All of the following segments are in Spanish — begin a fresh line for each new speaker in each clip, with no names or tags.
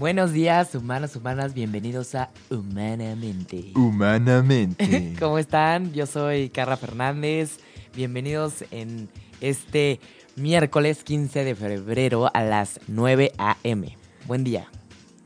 Buenos días, humanos, humanas, bienvenidos a Humanamente.
humanamente.
¿Cómo están? Yo soy Carla Fernández. Bienvenidos en este miércoles 15 de febrero a las 9 a.m. Buen día.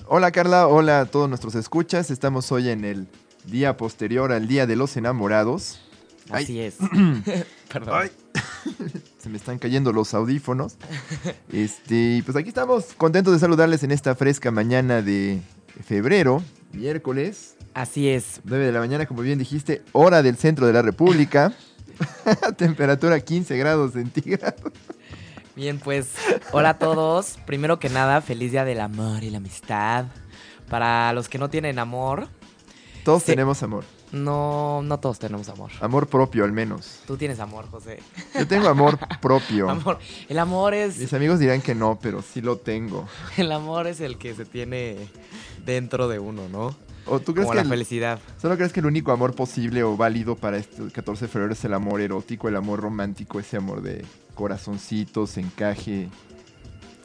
Hola Carla, hola a todos nuestros escuchas. Estamos hoy en el día posterior al Día de los Enamorados. Ay.
Así es. Perdón.
Ay, se me están cayendo los audífonos. Este, pues aquí estamos contentos de saludarles en esta fresca mañana de febrero, miércoles,
Así es.
9 de la mañana, como bien dijiste, hora del centro de la República. Temperatura 15 grados centígrados.
Bien, pues, hola a todos. Primero que nada, feliz día del amor y la amistad. Para los que no tienen amor,
Todos tenemos amor.
No, no todos tenemos amor.
Amor propio al menos.
Tú tienes amor, José.
Yo tengo amor propio.
Amor. El amor es.
Mis amigos dirán que no, pero sí lo tengo.
El amor es el que se tiene dentro de uno, ¿no?
¿O tú crees
Como
que
la
el-
felicidad.
solo crees que el único amor posible o válido para este 14 de febrero es el amor erótico, el amor romántico, ese amor de corazoncitos, encaje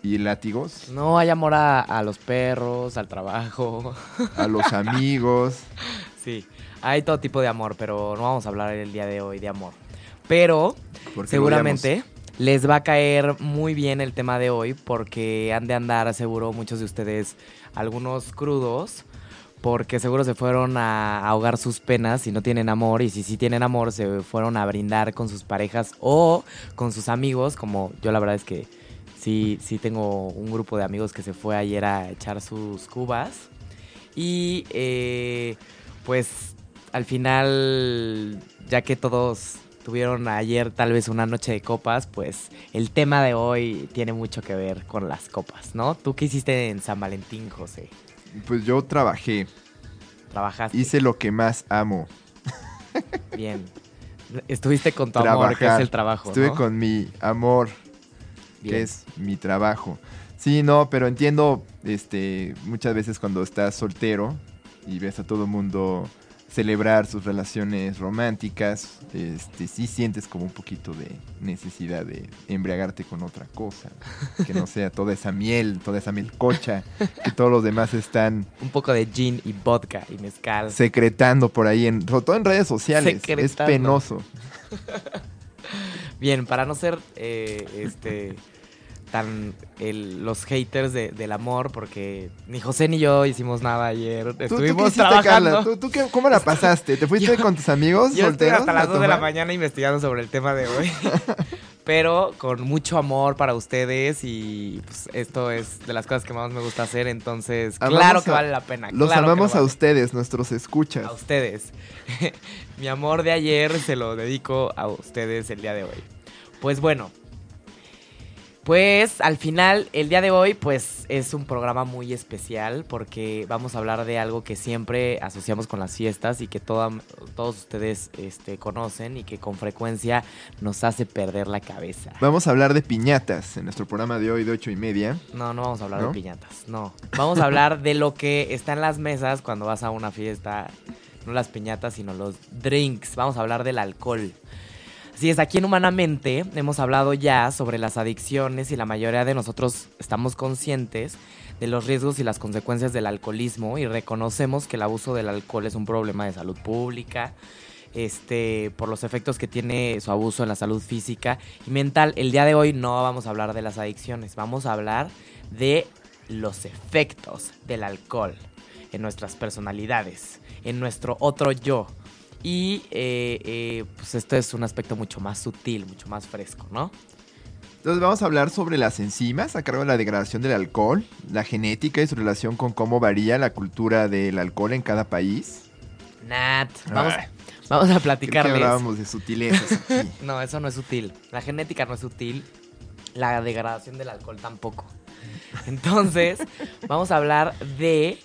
y látigos?
No hay amor a, a los perros, al trabajo.
A los amigos.
Sí, hay todo tipo de amor, pero no vamos a hablar el día de hoy de amor. Pero seguramente les va a caer muy bien el tema de hoy porque han de andar seguro muchos de ustedes algunos crudos porque seguro se fueron a ahogar sus penas. Si no tienen amor y si sí tienen amor se fueron a brindar con sus parejas o con sus amigos como yo la verdad es que sí sí tengo un grupo de amigos que se fue ayer a echar sus cubas. Y eh, pues al final ya que todos tuvieron ayer tal vez una noche de copas, pues el tema de hoy tiene mucho que ver con las copas, ¿no? ¿Tú qué hiciste en San Valentín, José?
Pues yo trabajé,
¿Trabajaste?
hice lo que más amo.
Bien. Estuviste con tu amor, que es el trabajo,
Estuve
¿no?
con mi amor,
Bien.
que es mi trabajo. Sí, no, pero entiendo, este, muchas veces cuando estás soltero y ves a todo el mundo celebrar sus relaciones románticas, este, sí sientes como un poquito de necesidad de embriagarte con otra cosa, que no sea toda esa miel, toda esa melcocha que todos los demás están
Un poco de gin y vodka y mezcal.
secretando por ahí, en, sobre todo en redes sociales. Es
Secretando.
penoso.
Bien, para no ser eh, este tan el- los haters de- del amor, porque ni José ni yo hicimos nada ayer.
¿Tú, tú
Estuvimos
hiciste,
trabajando.
Carla? ¿Tú, tú qué- cómo la pasaste? ¿Te fuiste
Yo-
con tus amigos
Yo estuve
solteros?
hasta las
a
2 de la mañana investigando sobre el tema de hoy. Pero con mucho amor para ustedes y pues, esto es de las cosas que más me gusta hacer, entonces
Amamos
claro que
a-
vale la pena.
Los
claro
amamos
lo
a ustedes, nuestros escuchas.
A ustedes. Mi amor de ayer se lo dedico a ustedes el día de hoy. Pues bueno. Pues al final, el día de hoy, pues es un programa muy especial porque vamos a hablar de algo que siempre asociamos con las fiestas y que toda- todos ustedes este, conocen y que con frecuencia nos hace perder la cabeza.
Vamos a hablar de piñatas en nuestro programa de hoy de ocho y media.
No, no vamos a hablar
¿No?
de piñatas, no. Vamos a hablar de lo que está en las mesas cuando vas a una fiesta. No las piñatas, sino los drinks. Vamos a hablar del alcohol. Así es, aquí en Humanamente hemos hablado ya sobre las adicciones y la mayoría de nosotros estamos conscientes de los riesgos y las consecuencias del alcoholismo y reconocemos que el abuso del alcohol es un problema de salud pública, este, por los efectos que tiene su abuso en la salud física y mental. El día de hoy no vamos a hablar de las adicciones, vamos a hablar de los efectos del alcohol en nuestras personalidades, en nuestro otro yo. Y eh, eh, pues esto es un aspecto mucho más sutil, mucho más fresco, ¿no?
Entonces vamos a hablar sobre las enzimas a cargo de la degradación del alcohol, la genética y su relación con cómo varía la cultura del alcohol en cada país.
Nat, vamos, a
Creo que
platicarles.
hablábamos de sutilezas aquí.
No, eso no es útil. La genética no es útil. La degradación del alcohol tampoco. Entonces, vamos a hablar de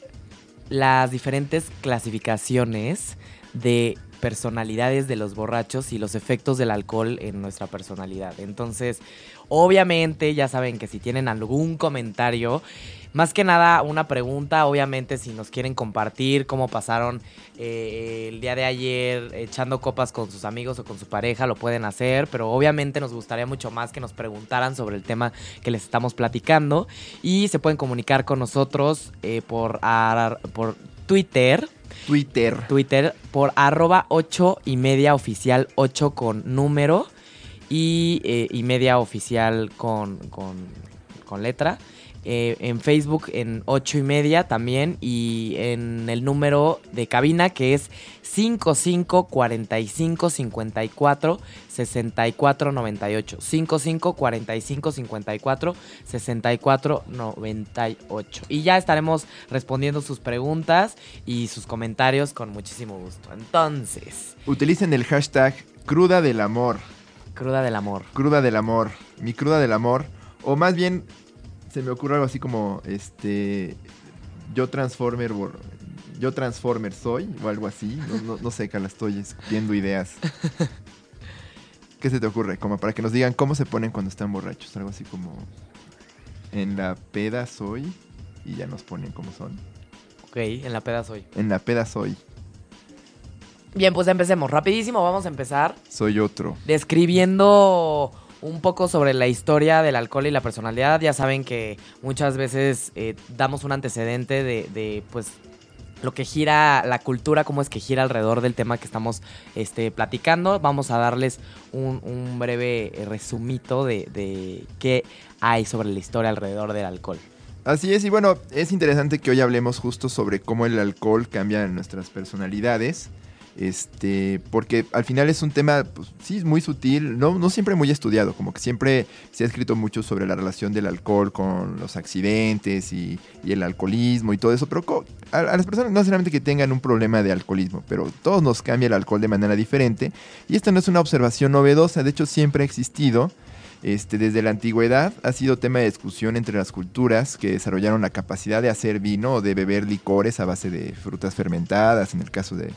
las diferentes clasificaciones de personalidades de los borrachos y los efectos del alcohol en nuestra personalidad. Entonces, obviamente, ya saben que si tienen algún comentario, más que nada una pregunta, obviamente si nos quieren compartir cómo pasaron eh, el día de ayer echando copas con sus amigos o con su pareja, lo pueden hacer, pero obviamente nos gustaría mucho más que nos preguntaran sobre el tema que les estamos platicando y se pueden comunicar con nosotros eh, por, ar- por Twitter,
Twitter.
Twitter por arroba 8 y media oficial 8 con número y, eh, y media oficial con, con, con letra. Eh, en Facebook en 8 y media también y en el número de cabina que es 55 45 54 64 98 55 45 54 64 98 y ya estaremos respondiendo sus preguntas y sus comentarios con muchísimo gusto entonces
Utilicen el hashtag cruda del amor.
cruda del amor
Cruda del amor. Mi cruda del amor. O más bien, se me ocurre algo así como, este, yo Transformer, yo Transformer soy, o algo así. No, no, no sé, Carla, estoy escupiendo ideas. ¿Qué se te ocurre? Como para que nos digan cómo se ponen cuando están borrachos. Algo así como, en la peda soy, y ya nos ponen cómo son.
ok en la peda soy
En la peda soy,
bien pues empecemos rapidísimo vamos a empezar
soy otro.
describiendo un poco sobre la historia del alcohol y la personalidad. Ya saben que muchas veces eh, damos un antecedente de, pues lo que gira la cultura, cómo es que gira alrededor del tema que estamos este, platicando. Vamos a darles un, un breve eh, resumito de, de qué hay sobre la historia alrededor del alcohol.
Así es, y bueno, es interesante que hoy hablemos justo sobre cómo el alcohol cambia nuestras personalidades. Este, porque al final es un tema, pues, sí, muy sutil, no, no siempre muy estudiado, como que siempre se ha escrito mucho sobre la relación del alcohol con los accidentes y, el alcoholismo y todo eso, pero a las personas no necesariamente que tengan un problema de alcoholismo, pero todos nos cambia el alcohol de manera diferente y esta no es una observación novedosa, de hecho siempre ha existido. Este, desde la antigüedad ha sido tema de discusión entre las culturas que desarrollaron la capacidad de hacer vino o de beber licores a base de frutas fermentadas, en el caso de,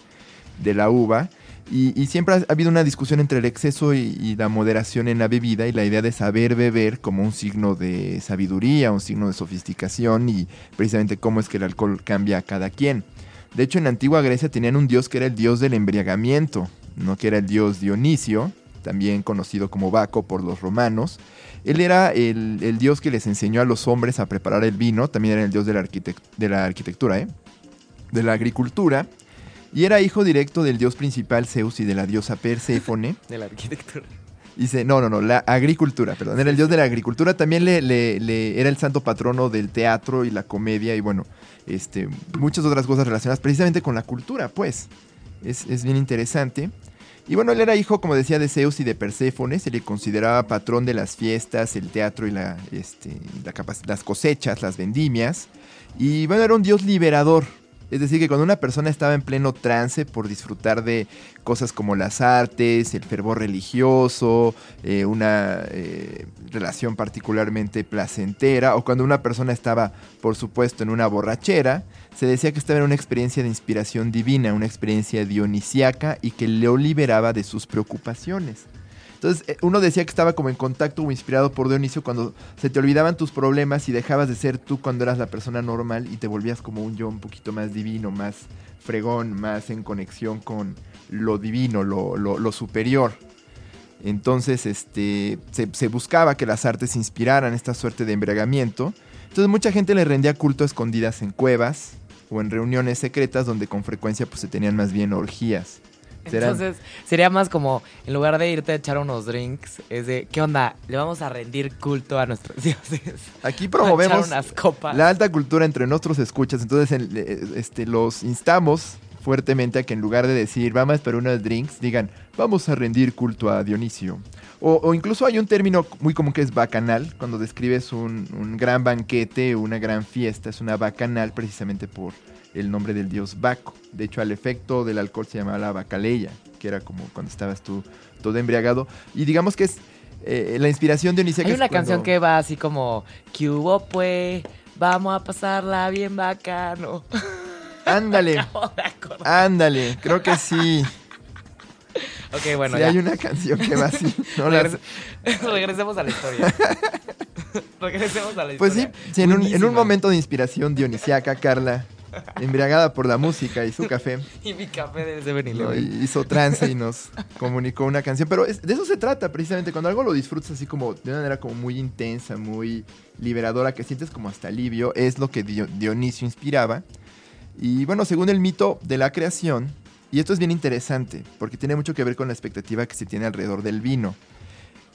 de la uva. Y, siempre ha habido una discusión entre el exceso y, la moderación en la bebida y la idea de saber beber como un signo de sabiduría, un signo de sofisticación y precisamente cómo es que el alcohol cambia a cada quien. De hecho, en la antigua Grecia tenían un dios que era el dios del embriagamiento, no que era el dios Dionisio, también conocido como Baco por los romanos. Él era el, dios que les enseñó a los hombres a preparar el vino, también era el dios de la, arquitect- de la arquitectura, ¿eh? de la agricultura, y era hijo directo del dios principal Zeus y de la diosa Perséfone.
De la arquitectura.
Dice, no, no, no, la agricultura, perdón, era el dios de la agricultura, también le, le- le- era el santo patrono del teatro y la comedia y bueno, este, muchas otras cosas relacionadas precisamente con la cultura, pues. Es, es bien interesante. Y bueno, él era hijo, como decía, de Zeus y de Perséfone, se le consideraba patrón de las fiestas, el teatro y la, este, la las cosechas, las vendimias. Y bueno, era un dios liberador. Es decir, que cuando una persona estaba en pleno trance por disfrutar de cosas como las artes, el fervor religioso, eh, una eh, relación particularmente placentera, o cuando una persona estaba, por supuesto, en una borrachera, se decía que estaba en una experiencia de inspiración divina, una experiencia dionisiaca y que lo liberaba de sus preocupaciones. Entonces, eh, uno decía que estaba como en contacto o inspirado por Dionisio cuando se te olvidaban tus problemas y dejabas de ser tú cuando eras la persona normal y te volvías como un yo un poquito más divino, más fregón, más en conexión con lo divino, lo, superior. Entonces, este, se, se buscaba que las artes inspiraran esta suerte de embriagamiento. Entonces, mucha gente le rendía culto a escondidas en cuevas o en reuniones secretas donde con frecuencia pues, se tenían más bien orgías.
Entonces, sería más como, en lugar de irte a echar unos drinks, es de, ¿qué onda? Le vamos a rendir culto a nuestros dioses.
Aquí
A
promovemos
unas copas.
la alta cultura entre nuestros escuchas. Entonces, en- eh, este, los instamos fuertemente a que en lugar de decir vamos para unos drinks, digan vamos a rendir culto a Dionisio. O, o incluso hay un término muy común que es bacanal, cuando describes un, un gran banquete, una gran fiesta, es una bacanal precisamente por el nombre del dios Baco. De hecho, al efecto del alcohol se llamaba la bacaleya, que era como cuando estabas tú todo embriagado. Y digamos que es eh, la inspiración de
Hay una canción que va así como, ¿qué hubo pues? Vamos a pasarla bien bacano.
Ándale. Ándale, creo que sí.
Ok, bueno.
Sí, hay una canción que va así. No
Regresemos a la historia. Regresemos a la historia.
Pues sí, sí en, un, en, un, momento de inspiración dionisiaca, Carla embriagada por la música y su café.
y mi café de 7
Hizo trance y nos comunicó una canción. Pero de eso se trata precisamente, cuando algo lo disfrutas así como de una manera como muy intensa, muy liberadora, que sientes como hasta alivio, es lo que Dionisio inspiraba. Y bueno, según el mito de la creación, y esto es bien interesante, porque tiene mucho que ver con la expectativa que se tiene alrededor del vino.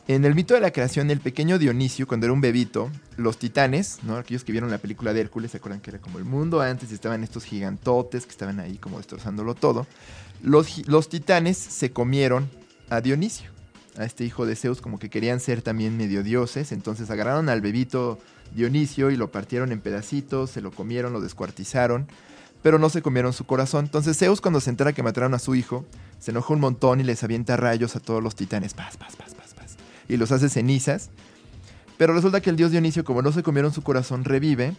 En el mito de la creación, el pequeño Dionisio, cuando era un bebito, los titanes, ¿no? aquellos que vieron la película de Hércules, se acuerdan que era como el mundo antes y estaban estos gigantotes que estaban ahí como destrozándolo todo. Los, titanes se comieron a Dionisio, a este hijo de Zeus, como que querían ser también medio dioses, entonces agarraron al bebito Dionisio y lo partieron en pedacitos, se lo comieron, lo descuartizaron, pero no se comieron su corazón. Entonces Zeus cuando se entera que mataron a su hijo, se enoja un montón y les avienta rayos a todos los titanes. Paz, paz, paz y los hace cenizas. Pero resulta que el dios Dionisio, como no se comieron su corazón, revive.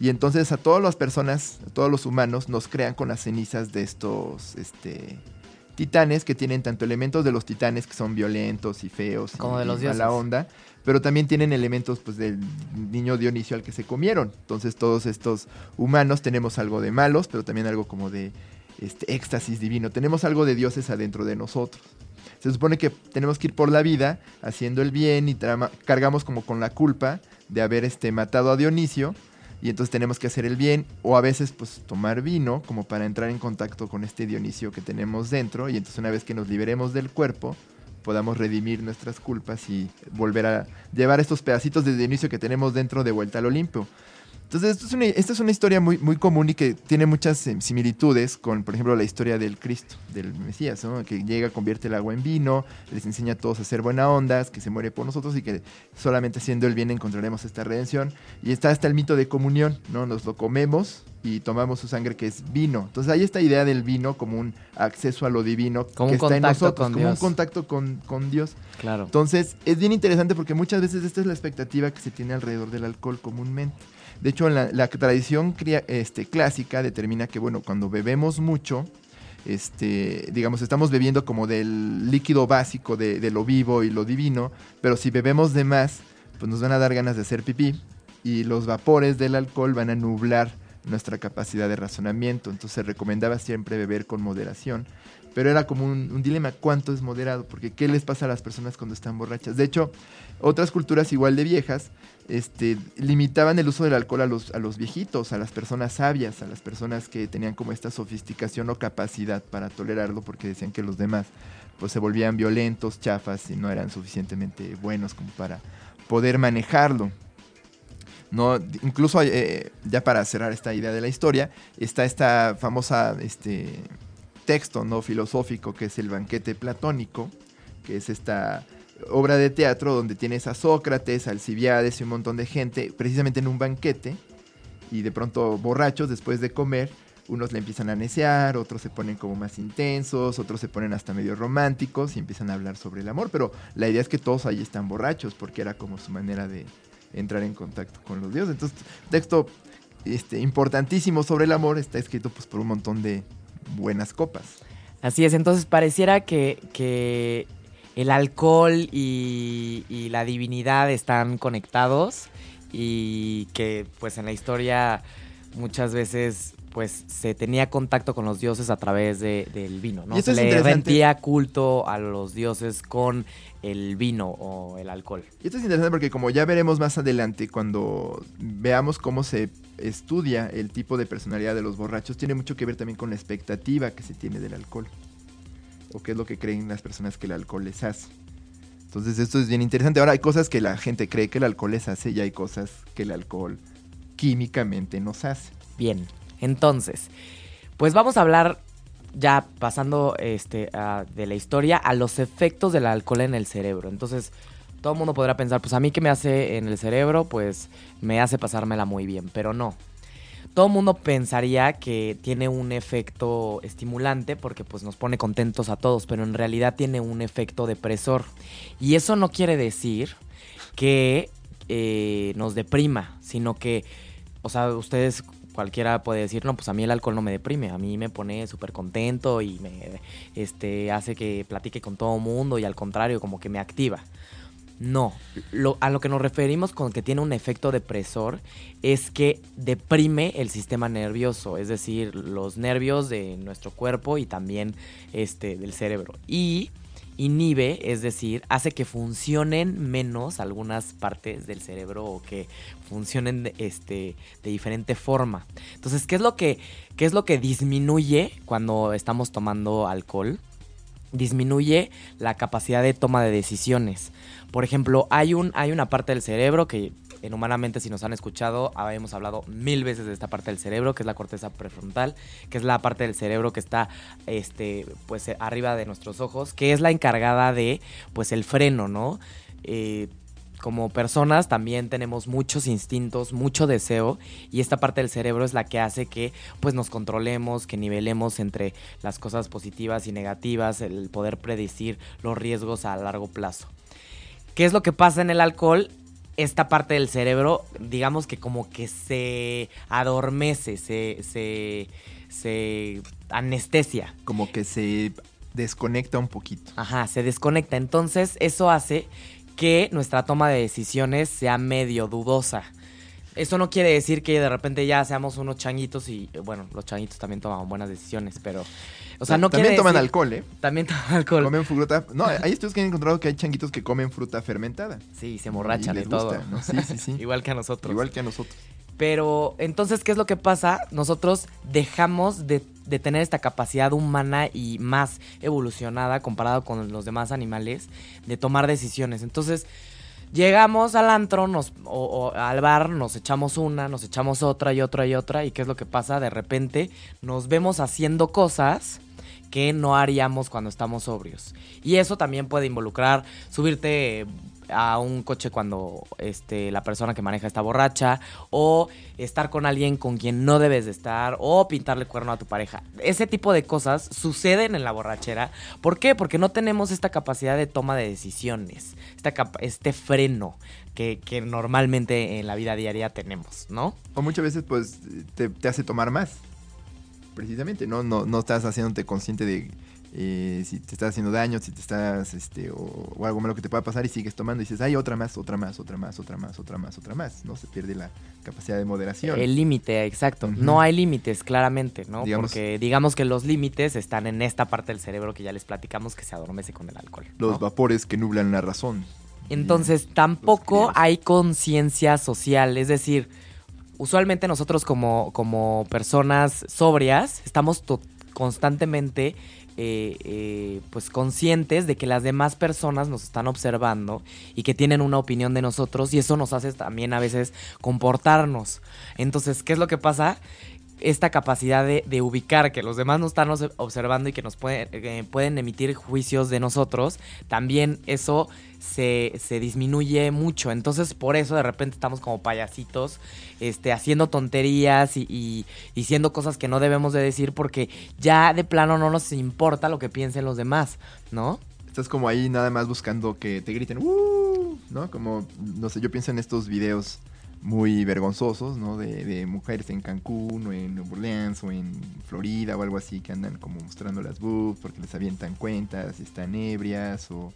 Y entonces a todas las personas, a todos los humanos, nos crean con las cenizas de estos este, titanes que tienen tanto elementos de los titanes que son violentos y feos
como
y,
de los
a la onda, pero también tienen elementos pues del niño Dionisio al que se comieron. Entonces todos estos humanos tenemos algo de malos, pero también algo como de este éxtasis divino. Tenemos algo de dioses adentro de nosotros se supone que tenemos que ir por la vida haciendo el bien y cargamos como con la culpa de haber este, matado a Dionisio y entonces tenemos que hacer el bien o a veces pues tomar vino como para entrar en contacto con este Dionisio que tenemos dentro y entonces una vez que nos liberemos del cuerpo podamos redimir nuestras culpas y volver a llevar estos pedacitos de Dionisio que tenemos dentro de vuelta al Olimpo. Entonces, esto es una, esta es una historia muy, muy común y que tiene muchas eh, similitudes con, por ejemplo, la historia del Cristo, del Mesías, ¿no? que llega, convierte el agua en vino, les enseña a todos a hacer buena ondas, que se muere por nosotros y que solamente haciendo el bien encontraremos esta redención. Y está hasta el mito de comunión, ¿no? Nos lo comemos y tomamos su sangre que es vino. Entonces hay esta idea del vino como un acceso a lo divino
como
que
está
en nosotros, como
Dios.
un contacto con, con Dios.
Claro.
Entonces es bien interesante porque muchas veces esta es la expectativa que se tiene alrededor del alcohol comúnmente. De hecho, la, tradición este, clásica determina que, bueno, cuando bebemos mucho, este, digamos, estamos bebiendo como del líquido básico de, de, lo vivo y lo divino, pero si bebemos de más, pues nos van a dar ganas de hacer pipí y los vapores del alcohol van a nublar nuestra capacidad de razonamiento. Entonces se recomendaba siempre beber con moderación. Pero era como un, un, dilema, ¿cuánto es moderado? Porque ¿qué les pasa a las personas cuando están borrachas? De hecho, otras culturas igual de viejas este, limitaban el uso del alcohol a los, a los viejitos, a las personas sabias, a las personas que tenían como esta sofisticación o capacidad para tolerarlo, porque decían que los demás pues se volvían violentos, chafas y no eran suficientemente buenos como para poder manejarlo. No, incluso eh, ya para cerrar esta idea de la historia, está esta famosa este, texto no filosófico que es el banquete platónico, que es esta obra de teatro donde tienes a Sócrates, a Alcibiades y un montón de gente, precisamente en un banquete, y de pronto borrachos después de comer, unos le empiezan a necear, otros se ponen como más intensos, otros se ponen hasta medio románticos y empiezan a hablar sobre el amor, pero la idea es que todos ahí están borrachos, porque era como su manera de entrar en contacto con los dioses. Entonces, texto este, importantísimo sobre el amor está escrito pues por un montón de buenas copas.
Así es, entonces pareciera que, que el alcohol y, y, la divinidad están conectados y que pues en la historia muchas veces pues se tenía contacto con los dioses a través de, del vino, se le rendía culto a los dioses con el vino o el alcohol.
Y esto es interesante porque como ya veremos más adelante, cuando veamos cómo se estudia el tipo de personalidad de los borrachos, tiene mucho que ver también con la expectativa que se tiene del alcohol. O qué es lo que creen las personas que el alcohol les hace. Entonces esto es bien interesante. Ahora hay cosas que la gente cree que el alcohol les hace y hay cosas que el alcohol químicamente nos hace.
Bien, entonces, pues vamos a hablar ya pasando este, a- de la historia a los efectos del alcohol en el cerebro. Entonces, todo el mundo podrá pensar, pues a mí que me hace en el cerebro, pues me hace pasármela muy bien, pero no. Todo el mundo pensaría que tiene un efecto estimulante porque pues nos pone contentos a todos, pero en realidad tiene un efecto depresor. Y eso no quiere decir que eh, nos deprima, sino que, o sea, ustedes cualquiera puede decir, no, pues a mí el alcohol no me deprime, a mí me pone súper contento y me este, hace que platique con todo el mundo y al contrario, como que me activa. No, a lo que nos referimos con que tiene un efecto depresor es que deprime el sistema nervioso, es decir, los nervios de nuestro cuerpo y también este, del cerebro. Y inhibe, es decir, hace que funcionen menos algunas partes del cerebro o que funcionen de, este, de diferente forma. Entonces, ¿qué es lo que, qué es lo que disminuye cuando estamos tomando alcohol? Disminuye la capacidad de toma de decisiones. Por ejemplo, hay, un, hay una parte del cerebro que en humanamente si nos han escuchado, habíamos hablado mil veces de esta parte del cerebro, que es la corteza prefrontal, que es la parte del cerebro que está este, pues, arriba de nuestros ojos, que es la encargada de pues el freno, ¿no? Eh, como personas también tenemos muchos instintos, mucho deseo y esta parte del cerebro es la que hace que pues nos controlemos, que nivelemos entre las cosas positivas y negativas, el poder predecir los riesgos a largo plazo. ¿Qué es lo que pasa en el alcohol? Esta parte del cerebro, digamos que como que se adormece, se, se, se anestesia.
Como que se desconecta un poquito.
Ajá, se desconecta. Entonces, eso hace que nuestra toma de decisiones sea medio dudosa. Eso no quiere decir que de repente ya seamos unos changuitos y, bueno, los changuitos también toman buenas decisiones, pero, o sea, no
También toman
decir-
alcohol, ¿eh?
También toman alcohol.
Comen fruta. No, hay estudios que han encontrado que hay changuitos que comen fruta fermentada.
Sí, se emborrachan
Y
de
les
todo.
gusta, ¿no? Sí, sí, sí.
Igual que a nosotros.
Igual que a nosotros.
Pero entonces, ¿qué es lo que pasa? Nosotros dejamos de, tener esta capacidad humana y más evolucionada comparado con los demás animales de tomar decisiones. Entonces, llegamos al antro nos, o al bar, nos echamos una, nos echamos otra y otra y otra. ¿Y qué es lo que pasa? De repente nos vemos haciendo cosas que no haríamos cuando estamos sobrios. Y eso también puede involucrar subirte a un coche cuando este, la persona que maneja está borracha o estar con alguien con quien no debes de estar o pintarle cuerno a tu pareja. Ese tipo de cosas suceden en la borrachera. ¿Por qué? Porque no tenemos esta capacidad de toma de decisiones, este freno que, que normalmente en la vida diaria tenemos, ¿no?
O muchas veces, pues, te, te hace tomar más. Precisamente, ¿no? No, no estás haciéndote consciente de eh, si te estás haciendo daño, si te estás, este, o, o algo malo que te pueda pasar y sigues tomando y dices, ay, otra más, otra más, otra más, otra más, otra más, otra más, ¿no? Se pierde la capacidad de moderación.
El límite, exacto. No hay límites, claramente, ¿no?
Digamos-
Porque digamos que los límites están en esta parte del cerebro que ya les platicamos que se adormece con el alcohol.
Los
¿no?
vapores que nublan la razón.
Entonces, tampoco hay conciencia social. Es decir, usualmente nosotros como, como personas sobrias estamos constantemente eh, eh, pues conscientes de que las demás personas nos están observando y que tienen una opinión de nosotros y eso nos hace también a veces comportarnos. Entonces, ¿qué es lo que pasa? Esta capacidad de, ubicar que los demás nos están observando y que nos pueden, eh, pueden emitir juicios de nosotros, también eso se, disminuye mucho. Entonces, por eso de repente estamos como payasitos, este, haciendo tonterías y, y diciendo cosas que no debemos de decir porque ya de plano no nos importa lo que piensen los demás, ¿no?
Estás como ahí nada más buscando que te griten, "Uh", ¿no? Como, no sé, yo pienso en estos videos muy vergonzosos, ¿no? De, de mujeres en Cancún o en Nueva Orleans o en Florida o algo así que andan como mostrando las boobs porque les avientan cuentas, están ebrias o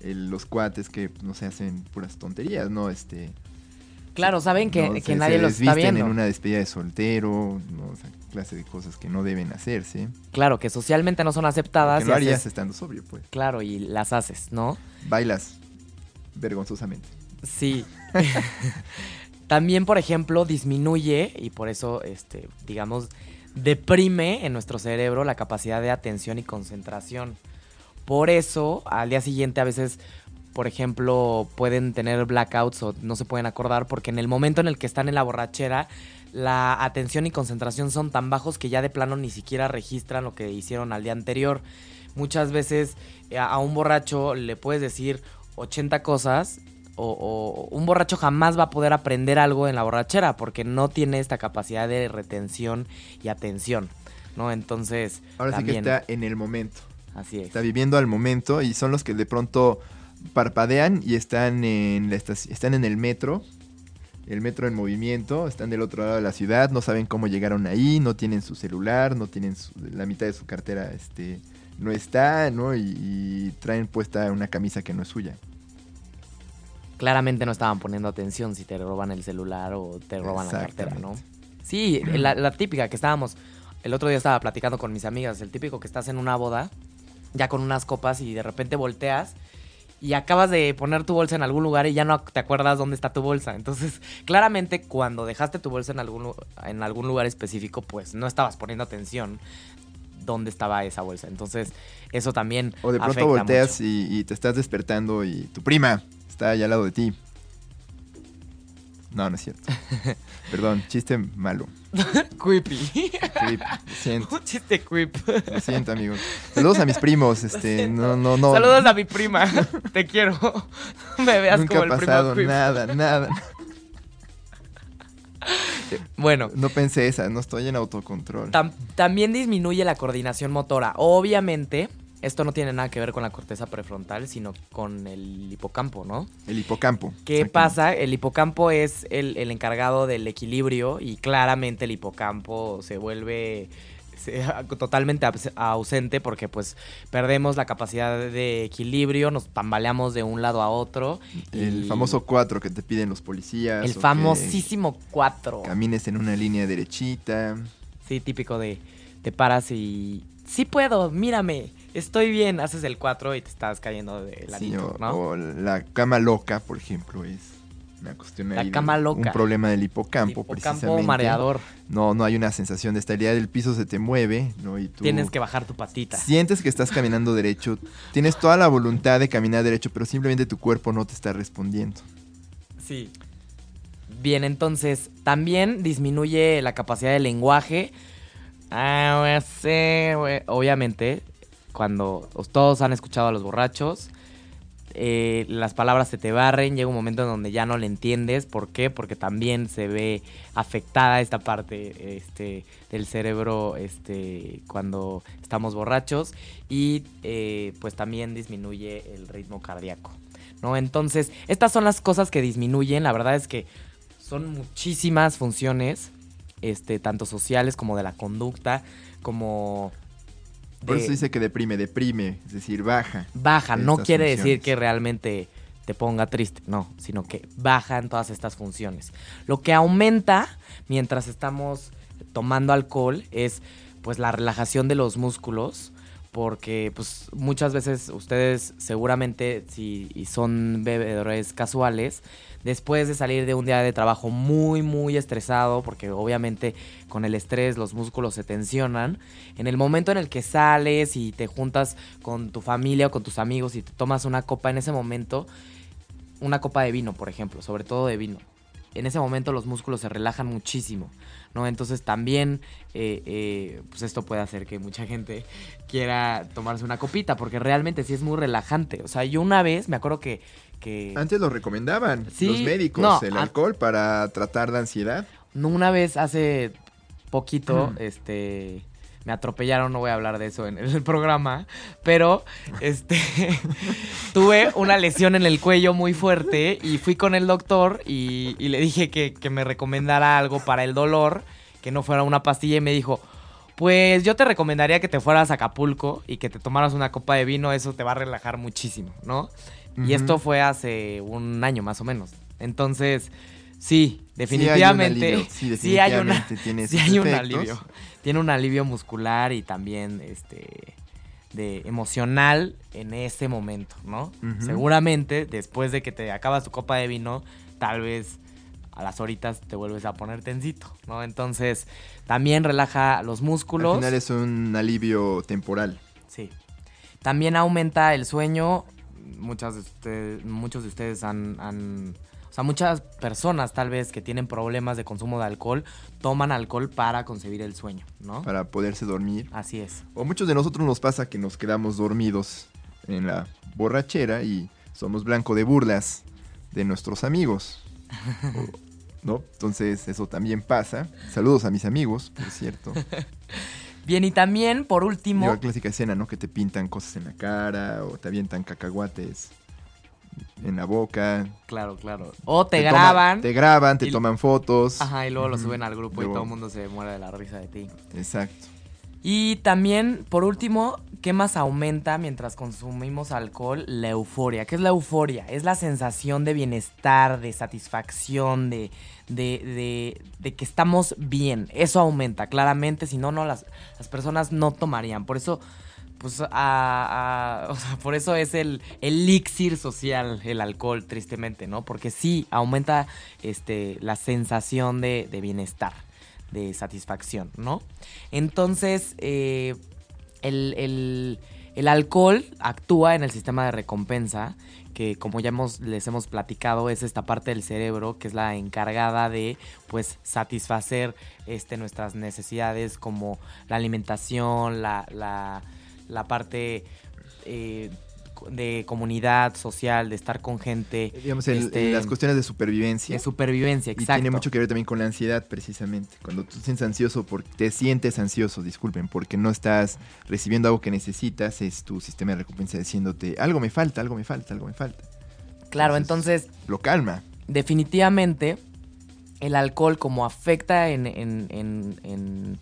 el- los cuates que, no sé, hacen puras tonterías, ¿no? Este...
Claro, saben que,
no
que
sé,
nadie
se
los está viendo.
en una despedida de soltero, ¿no? O sea, clase de cosas que no deben hacerse.
Claro, que socialmente no son aceptadas.
Que
y
no harías
haces-
estando sobrio, pues.
Claro, y las haces, ¿no?
Bailas vergonzosamente.
Sí. También, por ejemplo, disminuye y por eso, este, digamos, deprime en nuestro cerebro la capacidad de atención y concentración. Por eso, al día siguiente a veces, por ejemplo, pueden tener blackouts o no se pueden acordar porque en el momento en el que están en la borrachera la atención y concentración son tan bajos que ya de plano ni siquiera registran lo que hicieron al día anterior. Muchas veces eh, a un borracho le puedes decir 80 cosas o, o, un borracho jamás va a poder aprender algo en la borrachera porque no tiene esta capacidad de retención y atención, ¿no? Entonces,
Ahora
también,
sí que está en el momento.
así es.
Está viviendo al momento y son los que de pronto parpadean y están en la están en el metro. El metro en movimiento, están del otro lado de la ciudad, no saben cómo llegaron ahí, no tienen su celular, no tienen su- la mitad de su cartera, este, no está, ¿no? Y, y traen puesta una camisa que no es suya.
Claramente no estaban poniendo atención si te roban el celular o te roban la cartera, ¿no? Sí, la, la típica que estábamos, el otro día estaba platicando con mis amigas, el típico que estás en una boda, ya con unas copas y de repente volteas y acabas de poner tu bolsa en algún lugar y ya no te acuerdas dónde está tu bolsa. Entonces, claramente cuando dejaste tu bolsa en algún, lu- en algún lugar específico, pues no estabas poniendo atención dónde estaba esa bolsa. Entonces, eso también...
O de pronto
afecta
volteas y te estás despertando y tu prima está allá al lado de ti. No, no es cierto. Perdón, chiste malo.
Creepy.
Creep, Lo siento,
Un chiste creep.
lo siento, amigo. Saludos a mis primos, este, no, no, no.
Saludos a mi prima. Te quiero. No me veas
Nunca
como el primo creep.
nada, nada.
Bueno,
No pensé esa, no estoy en autocontrol.
tam- también disminuye la coordinación motora. Obviamente, esto no tiene nada que ver con la corteza prefrontal, sino con el hipocampo, ¿no?
El hipocampo.
¿Qué pasa? El hipocampo es el, el encargado del equilibrio y claramente el hipocampo se vuelve se- totalmente ausente porque pues perdemos la capacidad de equilibrio, nos tambaleamos de un lado a otro.
El
y-
famoso 4 que te piden los policías.
El famosísimo 4.
Camines en una línea derechita.
Sí, típico de te paras y sí puedo, mírame, estoy bien, haces el 4 y te estás cayendo de la
Sí, o,
¿no?
o la cama loca, por ejemplo, es una cuestión
La
ahí de
cama loca.
Un problema del hipocampo,
Hipocampo
precisamente.
mareador.
No, no hay una sensación de estabilidad del piso, se te mueve, ¿no? Y tú
Tienes que bajar tu patita.
sientes que estás caminando derecho. Tienes toda la voluntad de caminar derecho, pero simplemente tu cuerpo no te está respondiendo.
Sí. Bien, entonces también disminuye la capacidad de lenguaje. Ah, sí. Obviamente, cuando todos han escuchado a los borrachos, eh, las palabras se te barren, llega un momento en donde ya no le entiendes. ¿Por qué? Porque también se ve afectada esta parte este, del cerebro este, cuando estamos borrachos y eh, pues también disminuye el ritmo cardíaco. ¿no? Entonces, estas son las cosas que disminuyen. La verdad es que son muchísimas funciones, este, tanto sociales como de la conducta, como
Por
de-
eso dice que deprime, deprime, es decir, baja.
baja. No quiere decir que realmente te ponga triste, no, sino que bajan todas estas funciones. Lo que aumenta mientras estamos tomando alcohol es pues la relajación de los músculos, porque pues muchas veces ustedes seguramente si son bebedores casuales, después de salir de un día de trabajo muy muy estresado, porque obviamente con el estrés los músculos se tensionan, en el momento en el que sales y te juntas con tu familia o con tus amigos y te tomas una copa en ese momento, una copa de vino, por ejemplo, sobre todo de vino. En ese momento los músculos se relajan muchísimo, ¿no? Entonces también, eh, eh, pues esto puede hacer que mucha gente quiera tomarse una copita, porque realmente sí es muy relajante. O sea, yo una vez me acuerdo que... que
Antes lo recomendaban
Sí,
los médicos,
no,
el alcohol para tratar de ansiedad.
una vez hace poquito,
Mm.
este... Me atropellaron, no voy a hablar de eso en el programa, pero este tuve una lesión en el cuello muy fuerte y fui con el doctor y, y le dije que, que me recomendara algo para el dolor, que no fuera una pastilla y me dijo, pues yo te recomendaría que te fueras a Acapulco y que te tomaras una copa de vino, eso te va a relajar muchísimo, ¿no? Y esto fue hace un año más o menos. Entonces, sí,
Sí
definitivamente.
hay un alivio, sí,
sí hay una-
definitivamente tiene
sí hay un alivio. Tiene un alivio muscular y también este de emocional en ese momento, ¿no? Seguramente después de que te acabas tu copa de vino, tal vez a las horitas te vuelves a poner tensito, ¿no? Entonces, también relaja los músculos.
Al final es un alivio temporal.
Sí. También aumenta el sueños. Muchas de ustedes, muchos de ustedes han, han O sea, muchas personas tal vez que tienen problemas de consumo de alcohol toman alcohol para concebir el sueño, ¿no?
Para poderse dormir.
Así es.
O muchos de nosotros nos pasa que nos quedamos dormidos en la borrachera y somos blanco de burlas de nuestros amigos. ¿No? Entonces eso también pasa. Saludos a mis amigos, por cierto.
Bien, y también, por último,
la clásica escena, ¿no? Que te pintan cosas en la cara o te avientan cacahuates en la boca.
claro, claro. O te, graban.
te graban, te
y-
toman fotos.
Ajá, y luego lo suben al grupo y todo el mundo se muere de la risa de ti.
Exacto.
Y también, por último, ¿qué más aumenta mientras consumimos alcohol? La euforia. ¿Qué es la euforia? Es la sensación de bienestar, de satisfacción, de, de, de- de que estamos bien. Eso aumenta, claramente. Si no, no, las, las personas no tomarían. Por eso, pues, a- o sea, por eso es el elixir social, el alcohol, tristemente, ¿no? Porque sí aumenta este, la sensación de, de bienestar de satisfacción, ¿no? Entonces, eh, el, el- el alcohol actúa en el sistema de recompensa, que como ya hemos, les hemos platicado, es esta parte del cerebro que es la encargada de, pues, satisfacer este, nuestras necesidades como la alimentación, la, la parte eh, de comunidad social, de estar con gente.
Digamos, el-
este,
las cuestiones de supervivencia.
de supervivencia,
Y
exacto.
tiene mucho que ver también con la ansiedad, precisamente. Cuando tú te sientes ansioso, porque te sientes ansioso, disculpen, porque no estás recibiendo algo que necesitas, es tu sistema de recompensa diciéndote, algo me falta, algo me falta, algo me falta.
Claro, entonces
Lo calma.
definitivamente el alcohol como afecta en, en- en- en-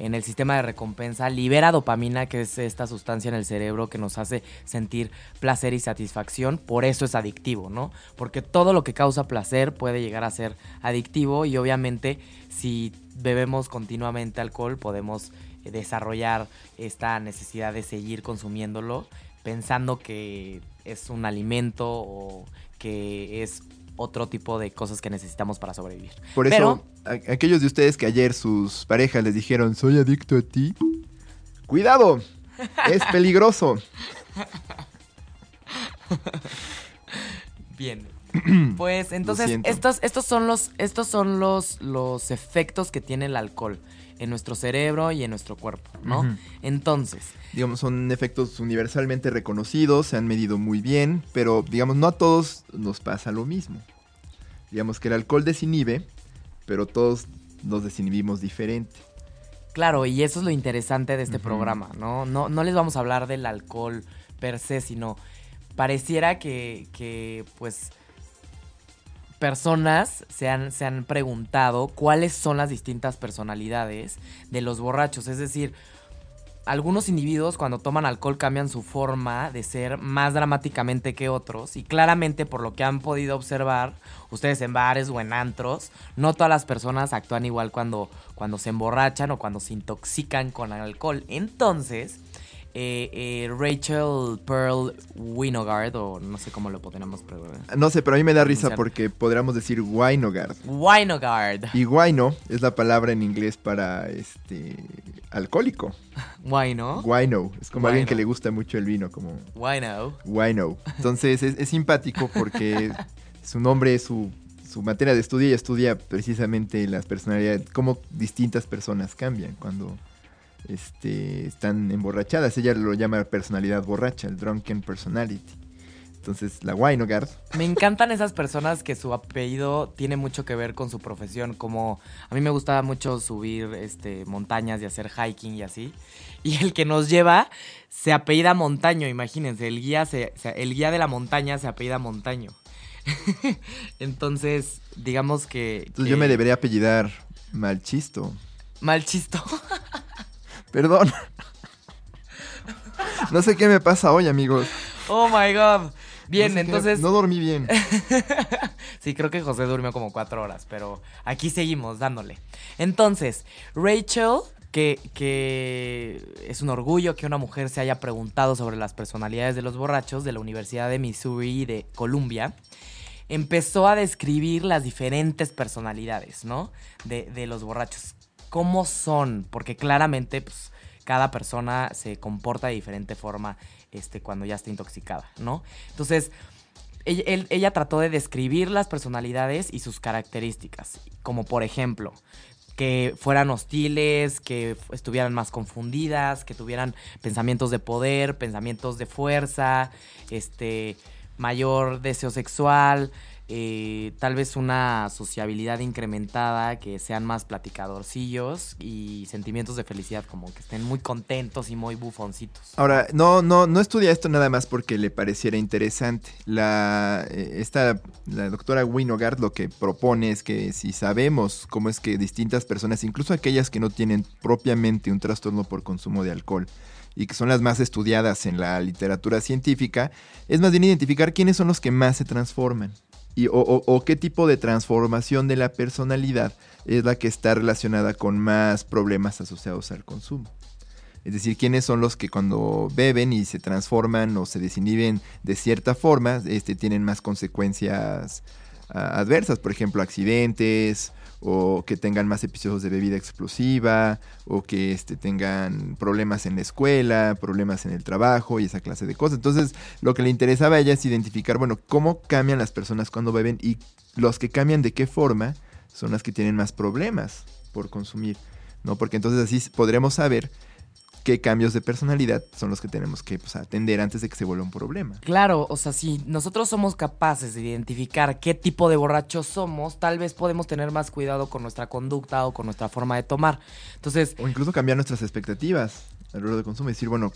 en el sistema de recompensa, libera dopamina, que es esta sustancia en el cerebro que nos hace sentir placer y satisfacción, por eso es adictivo, ¿no? Porque todo lo que causa placer puede llegar a ser adictivo y obviamente si bebemos continuamente alcohol podemos eh, desarrollar esta necesidad de seguir consumiéndolo pensando que es un alimento o que es otro tipo de cosas que necesitamos para sobrevivir.
Por eso,
Pero-
a- aquellos de ustedes que ayer sus parejas les dijeron, soy adicto a ti, cuidado, es peligroso.
Bien. Pues entonces estos, estos son los estos son los los efectos que tiene el alcohol en nuestro cerebro y en nuestro cuerpo, ¿no? Entonces,
Digamos, son efectos universalmente reconocidos, se han medido muy bien, pero digamos, no a todos nos pasa lo mismo. Digamos que el alcohol desinhibe, pero todos nos desinhibimos diferente.
claro, y eso es lo interesante de este programa, ¿no? ¿no? No les vamos a hablar del alcohol per se, sino pareciera que, que pues personas se han, se han preguntado cuáles son las distintas personalidades de los borrachos. Es decir, algunos individuos cuando toman alcohol cambian su forma de ser más dramáticamente que otros y claramente por lo que han podido observar ustedes en bares o en antros, no todas las personas actúan igual cuando, cuando se emborrachan o cuando se intoxican con alcohol. Entonces, eh, eh, Rachel Pearl Winogard, o no sé cómo lo podríamos pronunciar.
No sé, pero a mí me da risa porque podríamos decir Winogard.
Winogard.
Y wino es la palabra en inglés para este alcohólico.
Wino.
Wino. Es como alguien que le gusta mucho el vino, como
Wino.
Wino. Entonces es, es simpático porque su nombre, su, su materia de estudio, ella estudia precisamente las personalidades, cómo distintas personas cambian cuando este, están emborrachadas. Ella lo llama personalidad borracha, el drunken personality. Entonces la Winogard,
Me encantan esas personas que su apellido tiene mucho que ver con su profesión, como a mí me gustaba mucho subir este montañas y hacer hiking y así. Y el que nos lleva se apellida Montaño, imagínense, el guía se, se- el guía de la montaña se apellida Montaño. Entonces, digamos que,
entonces
que-
yo me debería apellidar Malchisto.
mal chisto.
Perdón. No sé qué me pasa hoy, amigos.
Oh my god. Bien,
No sé qué-
entonces
No dormí bien.
Sí, creo que José durmió como cuatro horas, pero aquí seguimos dándole. Entonces, Rachel, que, que es un orgullo que una mujer se haya preguntado sobre las personalidades de los borrachos de la Universidad de Missouri y de Columbia, empezó a describir las diferentes personalidades, ¿no? De, de los borrachos. ¿Cómo son? Porque claramente, pues, cada persona se comporta de diferente forma este, cuando ya está intoxicada, ¿no? Entonces, ella, trató de describir las personalidades y sus características, como por ejemplo, que fueran hostiles, que estuvieran más confundidas, que tuvieran pensamientos de poder, pensamientos de fuerza, este, mayor deseo sexual, eh, tal vez una sociabilidad incrementada, que sean más platicadorcillos y sentimientos de felicidad, como que estén muy contentos y muy bufoncitos.
Ahora, no, no, no estudia esto nada más porque le pareciera interesante. La, eh, esta, la doctora Winogard lo que propone es que si sabemos cómo es que distintas personas, incluso aquellas que no tienen propiamente un trastorno por consumo de alcohol, y que son las más estudiadas en la literatura científica, es más bien identificar quiénes son los que más se transforman. Y, o, o- qué tipo de transformación de la personalidad es la que está relacionada con más problemas asociados al consumo. Es decir, quiénes son los que cuando beben y se transforman o se desinhiben de cierta forma, este, tienen más consecuencias ah, adversas, por ejemplo, accidentes, o que tengan más episodios de bebida explosiva, o que este, tengan problemas en la escuela, problemas en el trabajo y esa clase de cosas. Entonces, lo que le interesaba a ella es identificar, bueno, cómo cambian las personas cuando beben y los que cambian de qué forma son las que tienen más problemas por consumir, ¿no? Porque entonces así podremos saber qué cambios de personalidad son los que tenemos que pues, atender antes de que se vuelva un problema.
Claro, o sea, si nosotros somos capaces de identificar qué tipo de borrachos somos, tal vez podemos tener más cuidado con nuestra conducta o con nuestra forma de tomar. Entonces,
O incluso cambiar nuestras expectativas alrededor del consumo. Decir, bueno,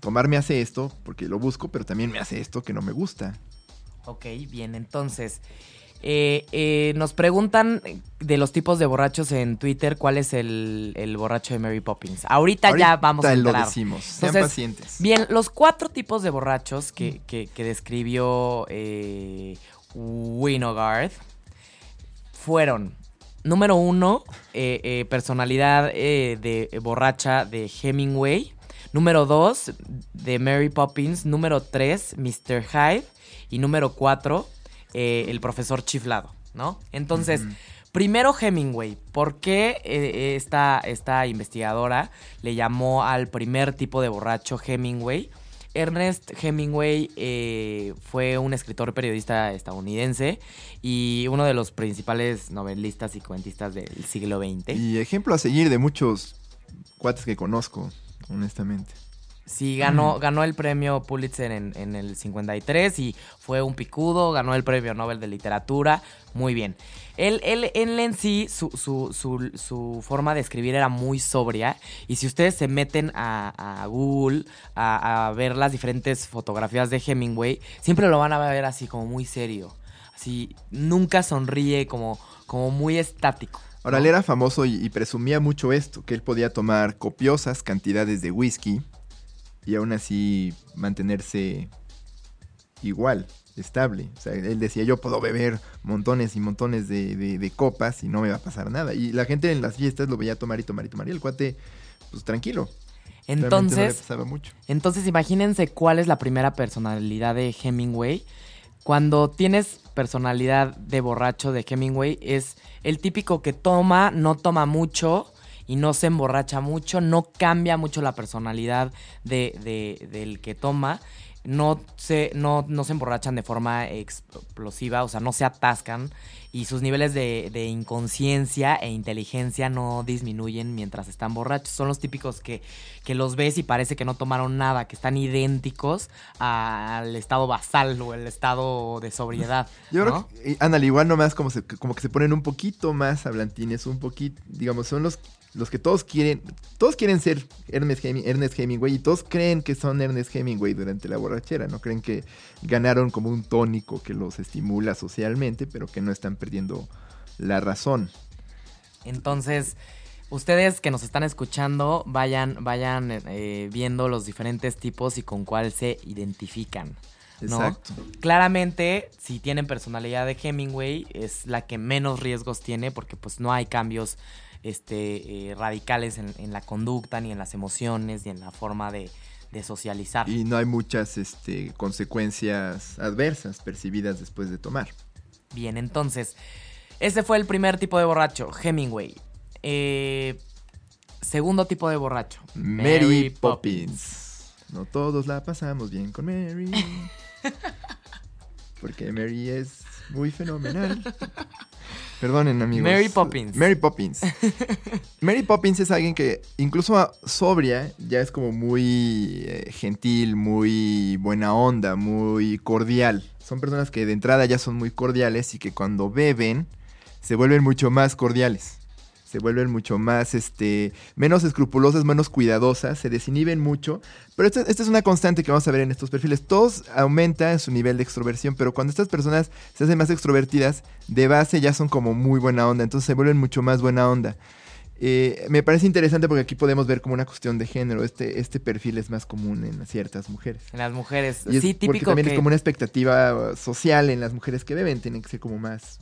tomar me hace esto porque lo busco, pero también me hace esto que no me gusta.
ok, bien, entonces, eh, eh, nos preguntan de los tipos de borrachos en Twitter cuál es el, el borracho de Mary Poppins. Ahorita, ya vamos a
lo
entrar.
decimos. Sean
Entonces,
pacientes.
Bien, los cuatro tipos de borrachos que, que- que describió eh, Winogard fueron, número uno, eh, personalidad de borracha de Hemingway. Número dos, de Mary Poppins. Número tres, Mr. Hyde. Y número cuatro, eh, el profesor chiflado, ¿no? Entonces, primero Hemingway. ¿Por qué eh, esta, esta investigadora le llamó al primer tipo de borracho Hemingway? Ernest Hemingway eh, fue un escritor periodista estadounidense y uno de los principales novelistas y cuentistas del siglo XX.
Y ejemplo a seguir de muchos cuates que conozco, honestamente.
Sí, ganó, ganó el premio Pulitzer en, en el 53 y fue un picudo, ganó el premio Nobel de Literatura, muy bien. Él, él, él en sí, su, su, su, su forma de escribir era muy sobria y si ustedes se meten a, a Google a, a ver las diferentes fotografías de Hemingway, siempre lo van a ver así como muy serio, así nunca sonríe, como, como muy estático.
Ahora, él era famoso y, y presumía mucho esto, que él podía tomar copiosas cantidades de whisky y aún así mantenerse igual, estable. O sea, él decía, yo puedo beber montones y montones de, de- de copas y no me va a pasar nada. Y la gente en las fiestas lo veía tomar y tomar y tomar y el cuate, pues tranquilo. realmente no le
Entonces,
mucho.
Entonces imagínense cuál es la primera personalidad de Hemingway. Cuando tienes personalidad de borracho de Hemingway es el típico que toma, no toma mucho y no se emborracha mucho, no cambia mucho la personalidad de, de- del que toma. No se, no, no se emborrachan de forma explosiva, o sea, no se atascan y sus niveles de, de inconsciencia e inteligencia no disminuyen mientras están borrachos. Son los típicos que, que los ves y parece que no tomaron nada, que están idénticos al estado basal o el estado de sobriedad.
Yo
¿no?
creo que, eh, ándale, igual nomás como, se, como que se ponen un poquito más hablantines, un poquito, digamos, son los, los que todos quieren, todos quieren ser Ernest, Hemi- Ernest Hemingway y todos creen que son Ernest Hemingway durante la borrachera, ¿no? Creen que ganaron como un tónico que los estimula socialmente, pero que no están perdiendo la razón.
Entonces, ustedes que nos están escuchando, vayan, vayan eh, viendo los diferentes tipos y con cuál se identifican. ¿no?
Exacto.
Claramente, si tienen personalidad de Hemingway, es la que menos riesgos tiene porque pues no hay cambios este, eh, radicales en, en la conducta, ni en las emociones, ni en la forma de, de socializar.
Y no hay muchas este, consecuencias adversas percibidas después de tomar.
Bien, entonces, ese fue el primer tipo de borracho, Hemingway. Eh, segundo tipo de borracho,
Mary, Poppins. No todos la pasamos bien con Mary. porque Mary es muy fenomenal. Perdonen, amigos.
Mary Poppins.
Mary Poppins. Mary Poppins es alguien que, incluso sobria, ya es como muy eh, gentil, muy buena onda, muy cordial. Son personas que de entrada ya son muy cordiales y que cuando beben se vuelven mucho más cordiales. Se vuelven mucho más, este, menos escrupulosas, menos cuidadosas, se desinhiben mucho. Pero esta, esta es una constante que vamos a ver en estos perfiles. Todos aumentan su nivel de extroversión, pero cuando estas personas se hacen más extrovertidas, de base ya son como muy buena onda, entonces se vuelven mucho más buena onda. Eh, me parece interesante porque aquí podemos ver como una cuestión de género. Este, este perfil es más común en ciertas mujeres.
En las mujeres.
Y es
sí,
porque
típico
también
que...
es como una expectativa social en las mujeres que beben, tienen que ser como más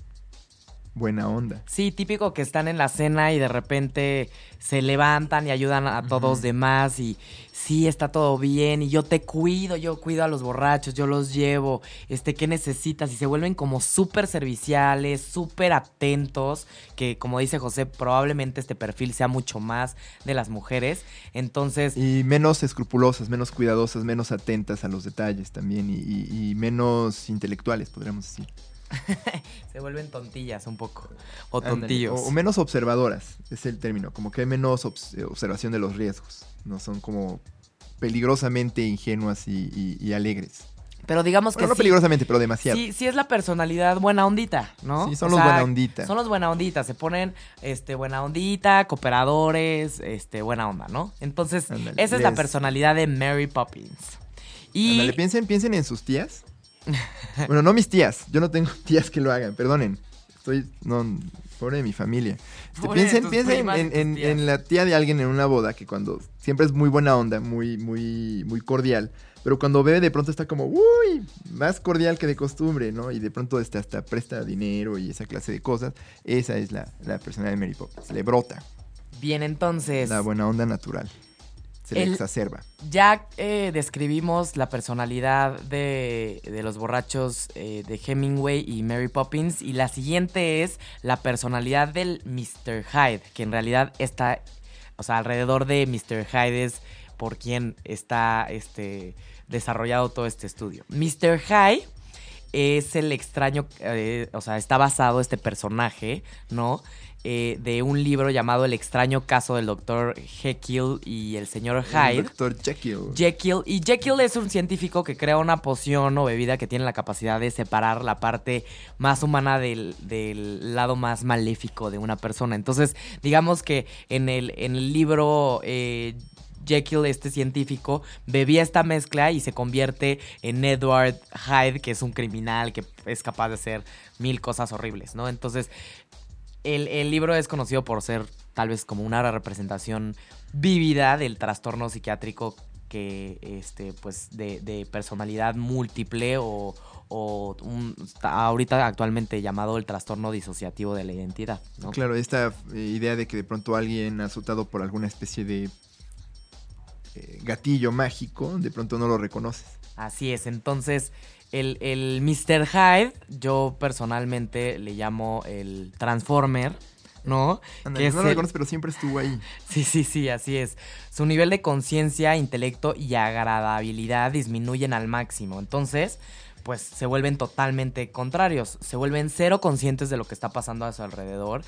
buena onda.
Sí, típico que están en la cena y de repente se levantan y ayudan a todos demás y sí, está todo bien y yo te cuido, yo cuido a los borrachos, yo los llevo, este, ¿qué necesitas? Y se vuelven como súper serviciales, súper atentos, que como dice José, probablemente este perfil sea mucho más de las mujeres. Entonces,
Y menos escrupulosas, menos cuidadosas, menos atentas a los detalles también y, y- y menos intelectuales, podríamos decir.
se vuelven tontillas un poco, o tontillos.
O, o menos observadoras, es el término. Como que hay menos obs- eh, observación de los riesgos. No son como peligrosamente ingenuas y, y- y alegres.
Pero digamos
Bueno,
que
no
sí,
peligrosamente, pero demasiado.
Sí, sí es la personalidad buena ondita, ¿no?
Sí, son
O
los
sea,
buena ondita.
Son los buena ondita, se ponen este buena ondita, cooperadores, este buena onda, ¿no? Entonces, esa es la personalidad de Mary Poppins. Y
Ándale, piensen, piensen en sus tías. bueno, no mis tías. Yo no tengo tías que lo hagan, perdonen. Estoy, no, pobre de mi familia. Este, piensen piensen en, la tía de alguien en una boda que cuando siempre es muy buena onda, muy, muy, muy cordial. Pero cuando bebe de pronto está como, uy, más cordial que de costumbre, ¿no? Y de pronto este, hasta presta dinero y esa clase de cosas. Esa es la, la personalidad de Mary Poppins. Le brota
bien, entonces,
la buena onda natural. Se le
El-
exacerba.
ya eh, describimos la personalidad de, de los borrachos eh, de Hemingway y Mary Poppins. Y la siguiente es la personalidad del Mr. Hyde, que en realidad está, o sea, alrededor de Mr. Hyde es por quien está este, desarrollado todo este estudio. Mr. Hyde es el extraño, eh, o sea, está basado este personaje, ¿no? Eh, de un libro llamado El extraño caso del doctor Jekyll y el señor Hyde.
El Dr. Jekyll.
Jekyll. Y Jekyll es un científico que crea una poción o bebida que tiene la capacidad de separar la parte más humana del, del lado más maléfico de una persona. Entonces, digamos que en el, en el libro. eh, Jekyll, este científico, bebía esta mezcla y se convierte en Edward Hyde, que es un criminal que es capaz de hacer mil cosas horribles, ¿no? Entonces, el, el libro es conocido por ser tal vez como una representación vívida del trastorno psiquiátrico que, este, pues, de, de personalidad múltiple o, ahorita actualmente llamado el trastorno disociativo de la identidad, ¿no?
Claro, esta eh, idea de que de pronto alguien azotado por alguna especie de eh, gatillo mágico, de pronto no lo reconoces.
Así es, entonces el, el Mr. Hyde, yo personalmente le llamo el Transformer, ¿no?
Ándale,
Que
no lo
el-
reconoces, pero siempre estuvo ahí.
Sí, sí, sí, así es. Su nivel de conciencia, intelecto y agradabilidad disminuyen al máximo. Entonces, pues se vuelven totalmente contrarios. Se vuelven cero conscientes de lo que está pasando a su alrededor.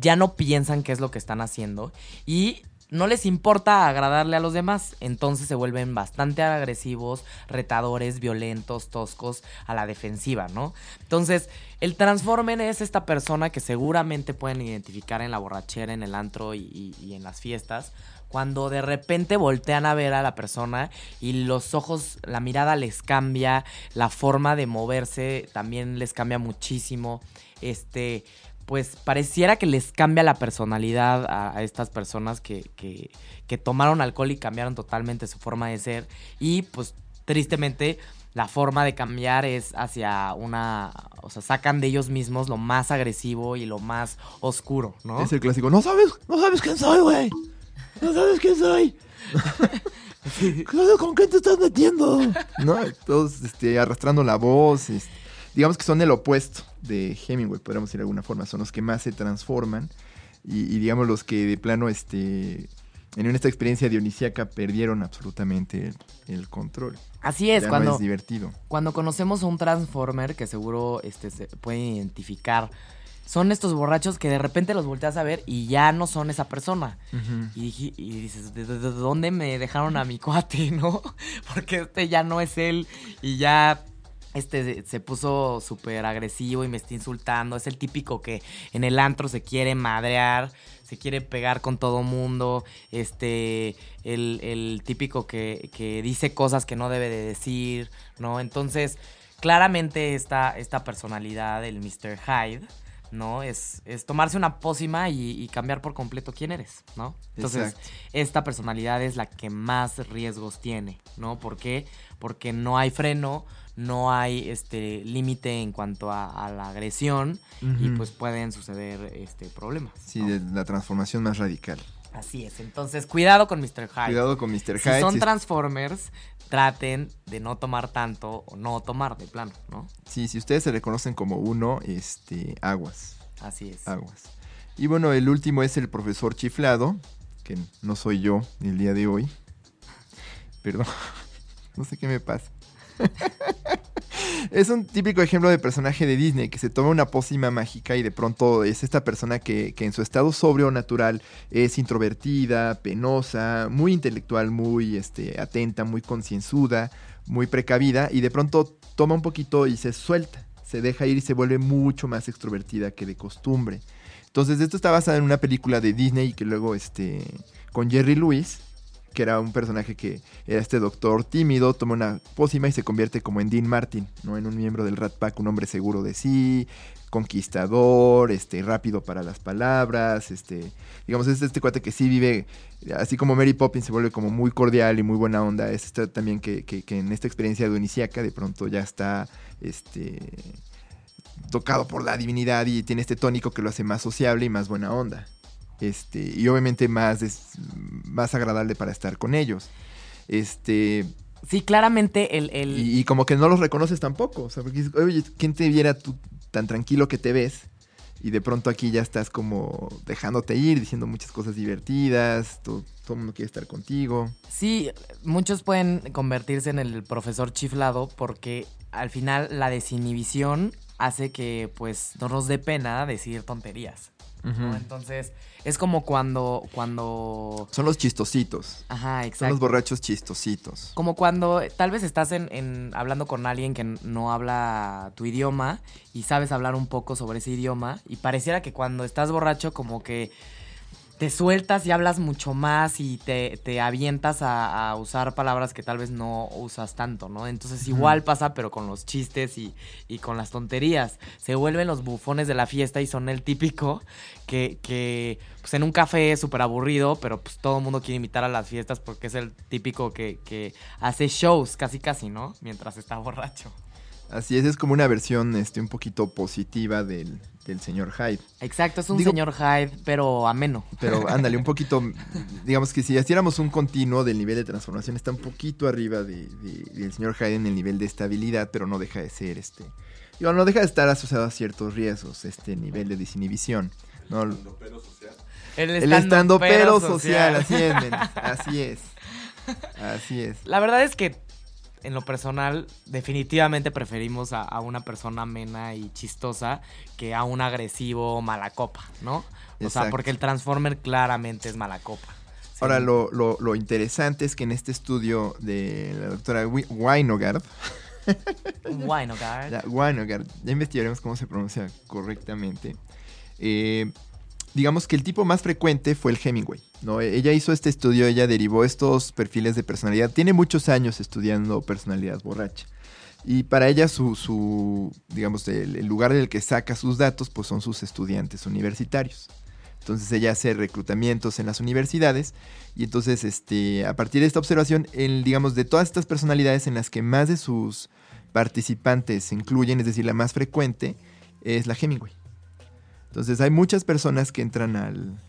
Ya no piensan qué es lo que están haciendo. Y no les importa agradarle a los demás. Entonces se vuelven bastante agresivos, retadores, violentos, toscos, a la defensiva, ¿no? Entonces, el Transformer es esta persona que seguramente pueden identificar en la borrachera, en el antro y, en las fiestas. Cuando de repente voltean a ver a la persona y los ojos, la mirada les cambia, la forma de moverse también les cambia muchísimo. Este, pues pareciera que les cambia la personalidad a, a estas personas que, que, que tomaron alcohol y cambiaron totalmente su forma de ser. Y pues tristemente la forma de cambiar es hacia una, o sea, sacan de ellos mismos lo más agresivo y lo más oscuro, ¿no?
Es el clásico, no sabes, no sabes quién soy, güey. No sabes quién soy. Con qué te estás metiendo. ¿No? Todos este, arrastrando la voz. este, digamos que son el opuesto de Hemingway, podríamos decir de alguna forma. Son los que más se transforman. Y, y digamos los que de plano este, en esta experiencia dionisíaca perdieron absolutamente el, el control.
Así es,
ya
cuando,
no es divertido.
cuando conocemos a un Transformer, que seguro este, se pueden identificar, son estos borrachos que de repente los volteas a ver y ya no son esa persona. Y, dices, ¿de, de- de dónde me dejaron a mi cuate, no? Porque este ya no es él y ya este se puso súper agresivo y me está insultando. Es el típico que en el antro se quiere madrear, se quiere pegar con todo mundo. Este, el, el típico que, que dice cosas que no debe de decir, ¿no? Entonces, claramente esta, esta personalidad, el Mr. Hyde, ¿no? Es, es tomarse una pócima y, y cambiar por completo quién eres, ¿no? Entonces,
Exacto.
esta personalidad es la que más riesgos tiene, ¿no? ¿Por qué? Porque no hay freno, no hay este límite en cuanto a, a la agresión y pues pueden suceder este problemas.
Sí,
¿no?
de la transformación más radical.
Así es. Entonces, cuidado con Mr. Hyde.
Cuidado con Mr.
Si
Hyde.
son
si-
Transformers, traten de no tomar tanto o no tomar de plano, ¿no?
Sí, si ustedes se reconocen como uno, este, aguas,
Así es.
aguas. Y bueno, el último es el profesor chiflado, que no soy yo el día de hoy. Perdón, no sé qué me pasa. es un típico ejemplo de personaje de Disney que se toma una pócima mágica y de pronto es esta persona que, que en su estado sobrio natural es introvertida, penosa, muy intelectual, muy este, atenta, muy concienzuda, muy precavida y de pronto toma un poquito y se suelta, se deja ir y se vuelve mucho más extrovertida que de costumbre. Entonces esto está basado en una película de Disney que luego este con Jerry Lewis, que era un personaje que era este doctor tímido, toma una pócima y se convierte como en Dean Martin, ¿no? En un miembro del Rat Pack, un hombre seguro de sí, conquistador, este, rápido para las palabras, este, digamos, es este cuate que sí vive, así como Mary Poppins se vuelve como muy cordial y muy buena onda, es este también que, que- en esta experiencia dionisiaca de pronto ya está, este, tocado por la divinidad y tiene este tónico que lo hace más sociable y más buena onda. Este, y obviamente más, des- más agradable para estar con ellos. Este,
Sí, claramente el... el-
y, y como que no los reconoces tampoco. O sea, porque oye, ¿quién te viera tú tan tranquilo que te ves? Y de pronto aquí ya estás como dejándote ir, diciendo muchas cosas divertidas, todo, todo el mundo quiere estar contigo.
Sí, muchos pueden convertirse en el profesor chiflado porque al final la desinhibición hace que pues no nos dé pena decir tonterías. ¿No? Entonces, es como cuando, cuando...
Son los chistositos.
Ajá,
Son
exacto.
los borrachos chistositos.
Como cuando tal vez estás en, en- hablando con alguien que no habla tu idioma y sabes hablar un poco sobre ese idioma y pareciera que cuando estás borracho como que te sueltas y hablas mucho más y te, te avientas a, a usar palabras que tal vez no usas tanto, ¿no? Entonces igual pasa pero con los chistes y, y con las tonterías. Se vuelven los bufones de la fiesta y son el típico que, que pues en un café es súper aburrido, pero pues todo el mundo quiere invitar a las fiestas porque es el típico que, que hace shows casi casi, ¿no? Mientras está borracho.
Así es, es como una versión este, un poquito positiva del, del señor Hyde.
Exacto, es un
Digo-
señor Hyde, pero ameno.
Pero ándale, un poquito, digamos que si hiciéramos un continuo del nivel de transformación, está un poquito arriba de, de- del señor Hyde en el nivel de estabilidad, pero no deja de ser este. Digo, no deja de estar asociado a ciertos riesgos, este nivel de desinhibición. ¿no?
El
El estando pero social, así es, men, así es. Así es.
La verdad es que en lo personal definitivamente preferimos a, a una persona amena y chistosa que a un agresivo mala copa, ¿no? O sea, porque el Transformer claramente es mala copa. Sí.
Ahora, lo, lo- lo interesante es que en este estudio de la doctora Weinogard, Weinogard, ya investigaremos cómo se pronuncia correctamente. Eh, digamos que el tipo más frecuente fue el Hemingway. ¿No? Ella hizo este estudio, ella derivó estos perfiles de personalidad. Tiene muchos años estudiando personalidad borracha. Y para ella su, digamos, el, el lugar del que saca sus datos, pues son sus estudiantes universitarios. Entonces ella hace reclutamientos en las universidades y entonces este, a partir de esta observación, el, digamos, de todas estas personalidades en las que más de sus participantes se incluyen, es decir, la más frecuente, es la Hemingway. Entonces hay muchas personas que entran al,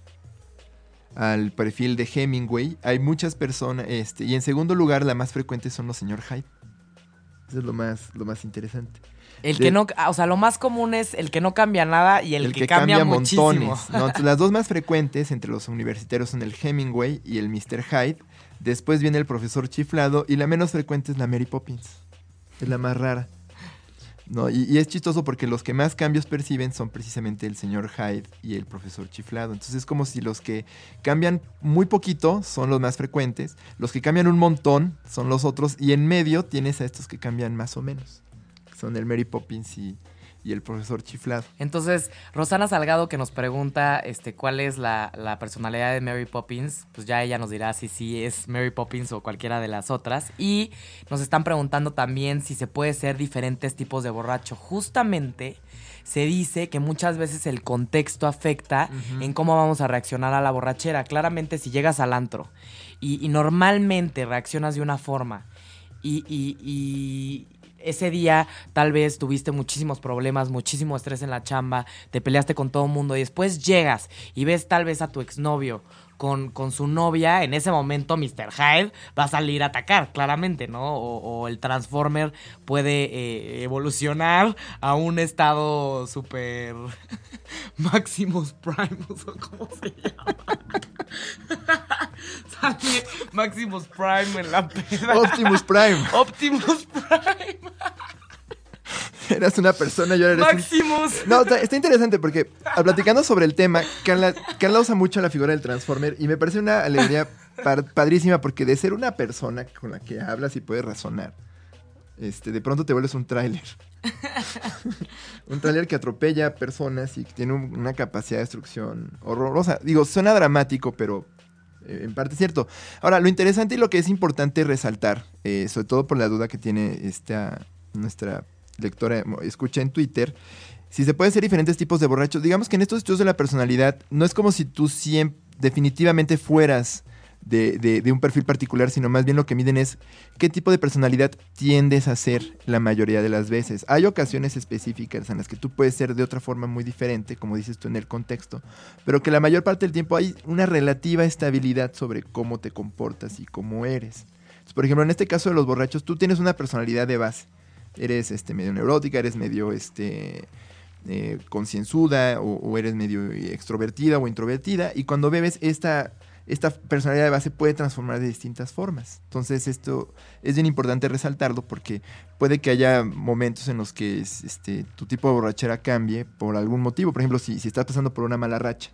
al perfil de Hemingway. Hay muchas personas, este, y en segundo lugar, la más frecuente son los señor Hyde. Eso es lo más, lo más interesante.
El
De-
que no, o sea, lo más común es el que no cambia nada y el, que, cambia, muchísimo.
montones. las dos más frecuentes entre los universitarios son el Hemingway y el Mr. Hyde. Después viene el profesor chiflado y la menos frecuente es la Mary Poppins. Es la más rara. No, y, es chistoso porque los que más cambios perciben son precisamente el señor Hyde y el profesor chiflado. Entonces es como si los que cambian muy poquito son los más frecuentes, los que cambian un montón son los otros, y en medio tienes a estos que cambian más o menos. Son el Mary Poppins y, y el profesor chiflado.
Entonces, Rosana Salgado que nos pregunta este, cuál es la, la personalidad de Mary Poppins, pues ya ella nos dirá si sí es Mary Poppins o cualquiera de las otras. Y nos están preguntando también si se puede ser diferentes tipos de borracho. Justamente se dice que muchas veces el contexto afecta en cómo vamos a reaccionar a la borrachera. Claramente si llegas al antro y, y normalmente reaccionas de una forma y- y ese día tal vez tuviste muchísimos problemas, muchísimo estrés en la chamba, te peleaste con todo el mundo y después llegas y ves tal vez a tu exnovio con, con su novia, en ese momento Mr. Hyde va a salir a atacar, claramente, ¿no? O, o el Transformer puede eh, evolucionar a un estado súper Maximus Prime, o ¿cómo se llama? Sale Maximus Prime en la peda.
Optimus Prime.
Optimus Prime.
Eras una persona y ahora eres un
Maximus.
No, está, está interesante porque al platicando sobre el tema, Carla, Carla usa mucho la figura del Transformer y me parece una alegría par- padrísima porque de ser una persona con la que hablas y puedes razonar, este, de pronto te vuelves un tráiler. un tráiler que atropella a personas y que tiene un- una capacidad de destrucción horrorosa. Digo, suena dramático, pero eh, en parte es cierto. Ahora, lo interesante y lo que es importante resaltar, eh, sobre todo por la duda que tiene esta nuestra lectora, escucha en Twitter, si se pueden ser diferentes tipos de borrachos, digamos que en estos estudios de la personalidad no es como si tú siempre, definitivamente fueras de, de- de un perfil particular, sino más bien lo que miden es qué tipo de personalidad tiendes a ser la mayoría de las veces. Hay ocasiones específicas en las que tú puedes ser de otra forma muy diferente, como dices tú en el contexto, pero que la mayor parte del tiempo hay una relativa estabilidad sobre cómo te comportas y cómo eres. Por ejemplo, en este caso de los borrachos, tú tienes una personalidad de base. Eres este, medio neurótica, eres medio este, eh, concienzuda o, eres medio extrovertida o introvertida. Y cuando bebes, esta, esta personalidad de base puede transformar de distintas formas. Entonces, esto es bien importante resaltarlo porque puede que haya momentos en los que es, este, tu tipo de borrachera cambie por algún motivo. Por ejemplo, si, si estás pasando por una mala racha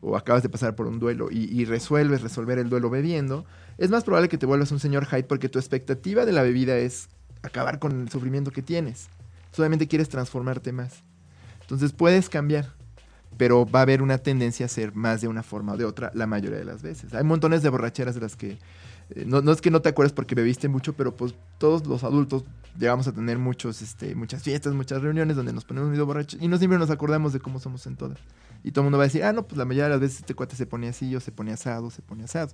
o acabas de pasar por un duelo y, y resuelves resolver el duelo bebiendo, es más probable que te vuelvas un señor Hyde porque tu expectativa de la bebida es acabar con el sufrimiento que tienes. Solamente quieres transformarte más. Entonces puedes cambiar, pero va a haber una tendencia a ser más de una forma o de otra la mayoría de las veces. Hay montones de borracheras de las que eh, no, es que no te acuerdes porque bebiste mucho, pero pues todos los adultos llegamos a tener muchos, este, muchas fiestas, muchas reuniones donde nos ponemos medio borrachos y no siempre nos acordamos de cómo somos en todas. Y todo el mundo va a decir, ah, no, pues la mayoría de las veces este cuate se ponía así, o se ponía asado, se ponía asado.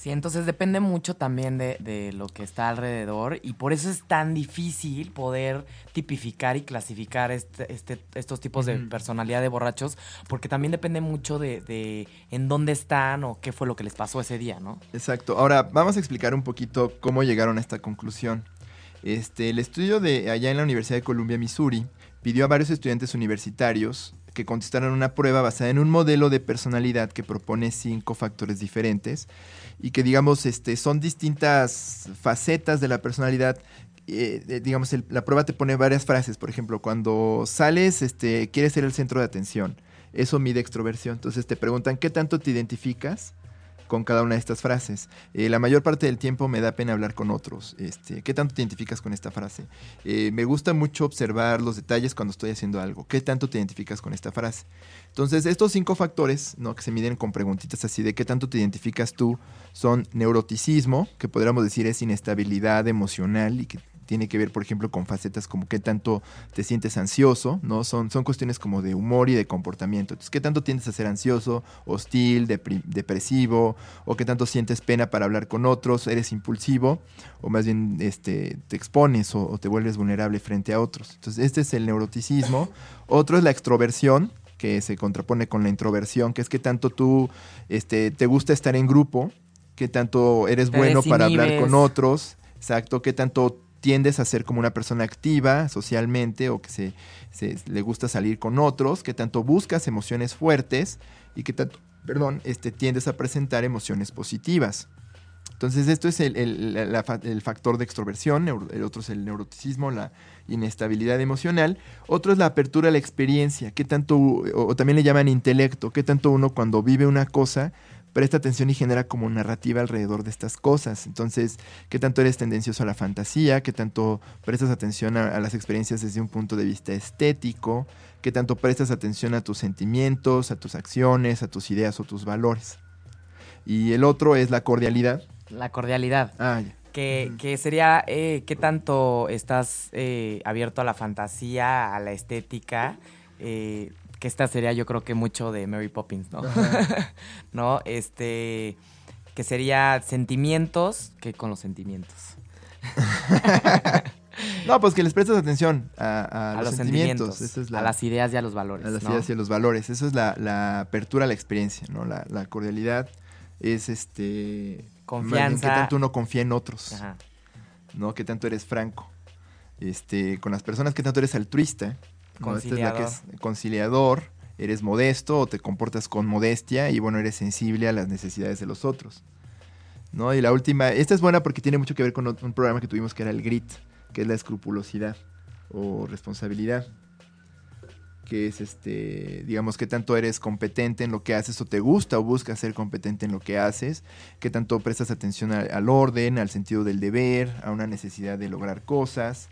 Sí, entonces depende mucho también de, de lo que está alrededor y por eso es tan difícil poder tipificar y clasificar este, este- estos tipos de personalidad de borrachos, porque también depende mucho de, de en dónde están o qué fue lo que les pasó ese día, ¿no?
Exacto. Ahora vamos a explicar un poquito cómo llegaron a esta conclusión. Este, el estudio de allá en la Universidad de Columbia, Missouri, pidió a varios estudiantes universitarios que contestaran una prueba basada en un modelo de personalidad que propone cinco factores diferentes y que digamos este, son distintas facetas de la personalidad. Eh, digamos, la prueba te pone varias frases. Por ejemplo, cuando sales, este, quieres ser el centro de atención. Eso mide extroversión. Entonces te preguntan qué tanto te identificas con cada una de estas frases. Eh, la mayor parte del tiempo me da pena hablar con otros. Este, ¿Qué tanto te identificas con esta frase? Eh, me gusta mucho observar los detalles cuando estoy haciendo algo. ¿Qué tanto te identificas con esta frase? Entonces, estos cinco factores, ¿no? que se miden con preguntitas así de qué tanto te identificas tú, son neuroticismo, que podríamos decir es inestabilidad emocional y que tiene que ver, por ejemplo, con facetas como qué tanto te sientes ansioso, ¿no? Son, son cuestiones como de humor y de comportamiento. Entonces, qué tanto tiendes a ser ansioso, hostil, depresivo, o qué tanto sientes pena para hablar con otros, eres impulsivo, o más bien este, te expones o, o te vuelves vulnerable frente a otros. Entonces, este es el neuroticismo. Otro es la extroversión, que se contrapone con la introversión, que es que tanto tú este, te gusta estar en grupo, qué tanto eres bueno para hablar con otros, exacto, qué tanto tiendes a ser como una persona activa socialmente o que se, le gusta salir con otros, qué tanto buscas emociones fuertes y qué tanto, perdón, este, tiendes a presentar emociones positivas. Entonces, esto es el, el- factor de extroversión, el otro es el neuroticismo, la inestabilidad emocional. Otro es la apertura a la experiencia, qué tanto, o, o también le llaman intelecto, qué tanto uno cuando vive una cosa presta atención y genera como narrativa alrededor de estas cosas. Entonces, qué tanto eres tendencioso a la fantasía, qué tanto prestas atención a, a las experiencias desde un punto de vista estético, qué tanto prestas atención a tus sentimientos, a tus acciones, a tus ideas o tus valores. Y el otro es la cordialidad.
La cordialidad.
Ah, ya.
Que, que sería eh, qué tanto estás eh, abierto a la fantasía, a la estética. eh, que esta sería yo creo que mucho de Mary Poppins, ¿no? ¿No? Este. Que sería sentimientos que con los sentimientos.
No, pues que les prestas atención a, a
A,
los,
los
sentimientos.
sentimientos.
Esa es la-
A las ideas y a los valores.
a las
¿no?
ideas y a los valores. Eso es la, la apertura a la experiencia, ¿no? La, la cordialidad es este...
Confianza.
Que tanto uno confía en otros,
Ajá.
¿no? Que tanto eres franco. Este, con las personas, que tanto eres altruista. ¿No? Esta es la que es conciliador. Eres modesto o te comportas con modestia y, bueno, eres sensible a las necesidades de los otros. ¿no? Y la última, esta es buena porque tiene mucho que ver con un programa que tuvimos que era el GRIT, que es la escrupulosidad o responsabilidad. Que es este, digamos, que tanto eres competente en lo que haces o te gusta o buscas ser competente en lo que haces, que tanto prestas atención al, al orden, al sentido del deber, a una necesidad de lograr cosas,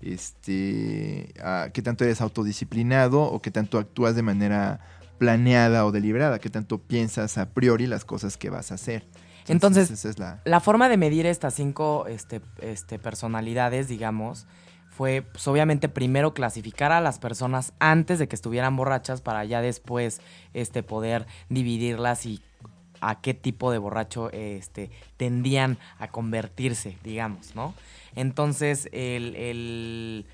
este, a qué tanto eres autodisciplinado o qué tanto actúas de manera planeada o deliberada, qué tanto piensas a priori las cosas que vas a hacer.
Entonces,
esa es la...
La forma de medir estas cinco este, este, personalidades, digamos, fue pues, obviamente primero clasificar a las personas antes de que estuvieran borrachas para ya después este, poder dividirlas y a qué tipo de borracho este, tendían a convertirse, digamos, ¿no? Entonces, el, el-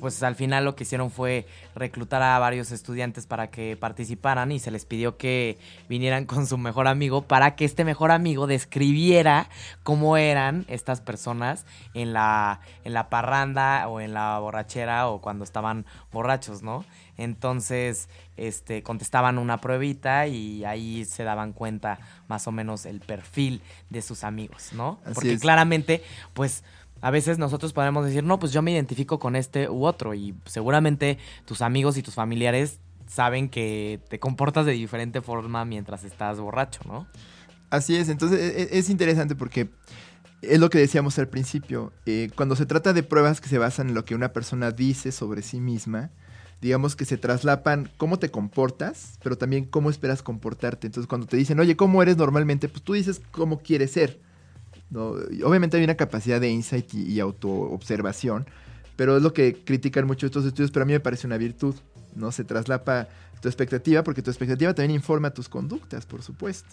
pues al final lo que hicieron fue reclutar a varios estudiantes para que participaran y se les pidió que vinieran con su mejor amigo para que este mejor amigo describiera cómo eran estas personas en la, en la parranda o en la borrachera o cuando estaban borrachos, ¿no? Entonces, este, contestaban una pruebita y ahí se daban cuenta más o menos el perfil de sus amigos, ¿no?
Así
Porque
es.
claramente, pues a veces nosotros podemos decir, no, pues yo me identifico con este u otro y seguramente tus amigos y tus familiares saben que te comportas de diferente forma mientras estás borracho, ¿no?
Así es, entonces e- e- es interesante porque es lo que decíamos al principio. eh, cuando se trata de pruebas que se basan en lo que una persona dice sobre sí misma, digamos que se traslapan cómo te comportas, pero también cómo esperas comportarte. Entonces, cuando te dicen, oye, ¿cómo eres normalmente? Pues tú dices cómo quieres ser. Obviamente hay una capacidad de insight y, autoobservación, pero es lo que critican mucho estos estudios, pero a mí me parece una virtud. ¿no? Se traslapa tu expectativa, porque tu expectativa también informa tus conductas, por supuesto.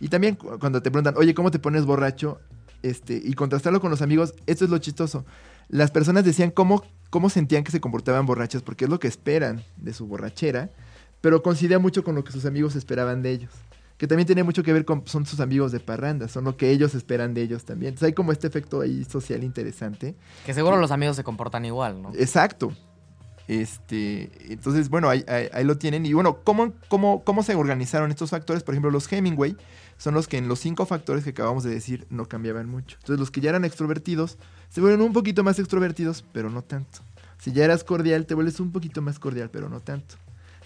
Y también cu- cuando te preguntan, oye, ¿cómo te pones borracho? Este, y contrastarlo con los amigos, esto es lo chistoso. Las personas decían cómo, cómo sentían que se comportaban borrachas, porque es lo que esperan de su borrachera, pero coincidía mucho con lo que sus amigos esperaban de ellos. Que también tiene mucho que ver con, son sus amigos de parranda, son lo que ellos esperan de ellos también. Entonces hay como este efecto ahí social interesante.
Que seguro los amigos se comportan igual, ¿no?
Exacto. Este, entonces, bueno, ahí, ahí- ahí lo tienen. Y bueno, ¿cómo, cómo, ¿cómo se organizaron estos factores? Por ejemplo, los Hemingway son los que en los cinco factores que acabamos de decir no cambiaban mucho. Entonces, los que ya eran extrovertidos se vuelven un poquito más extrovertidos, pero no tanto. Si ya eras cordial, te vuelves un poquito más cordial, pero no tanto.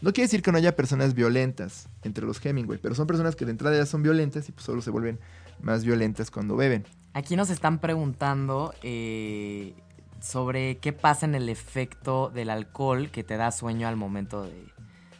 No quiere decir que no haya personas violentas entre los Hemingway, pero son personas que de entrada ya son violentas y pues solo se vuelven más violentas cuando beben.
Aquí nos están preguntando eh, sobre qué pasa en el efecto del alcohol que te da sueño al momento de...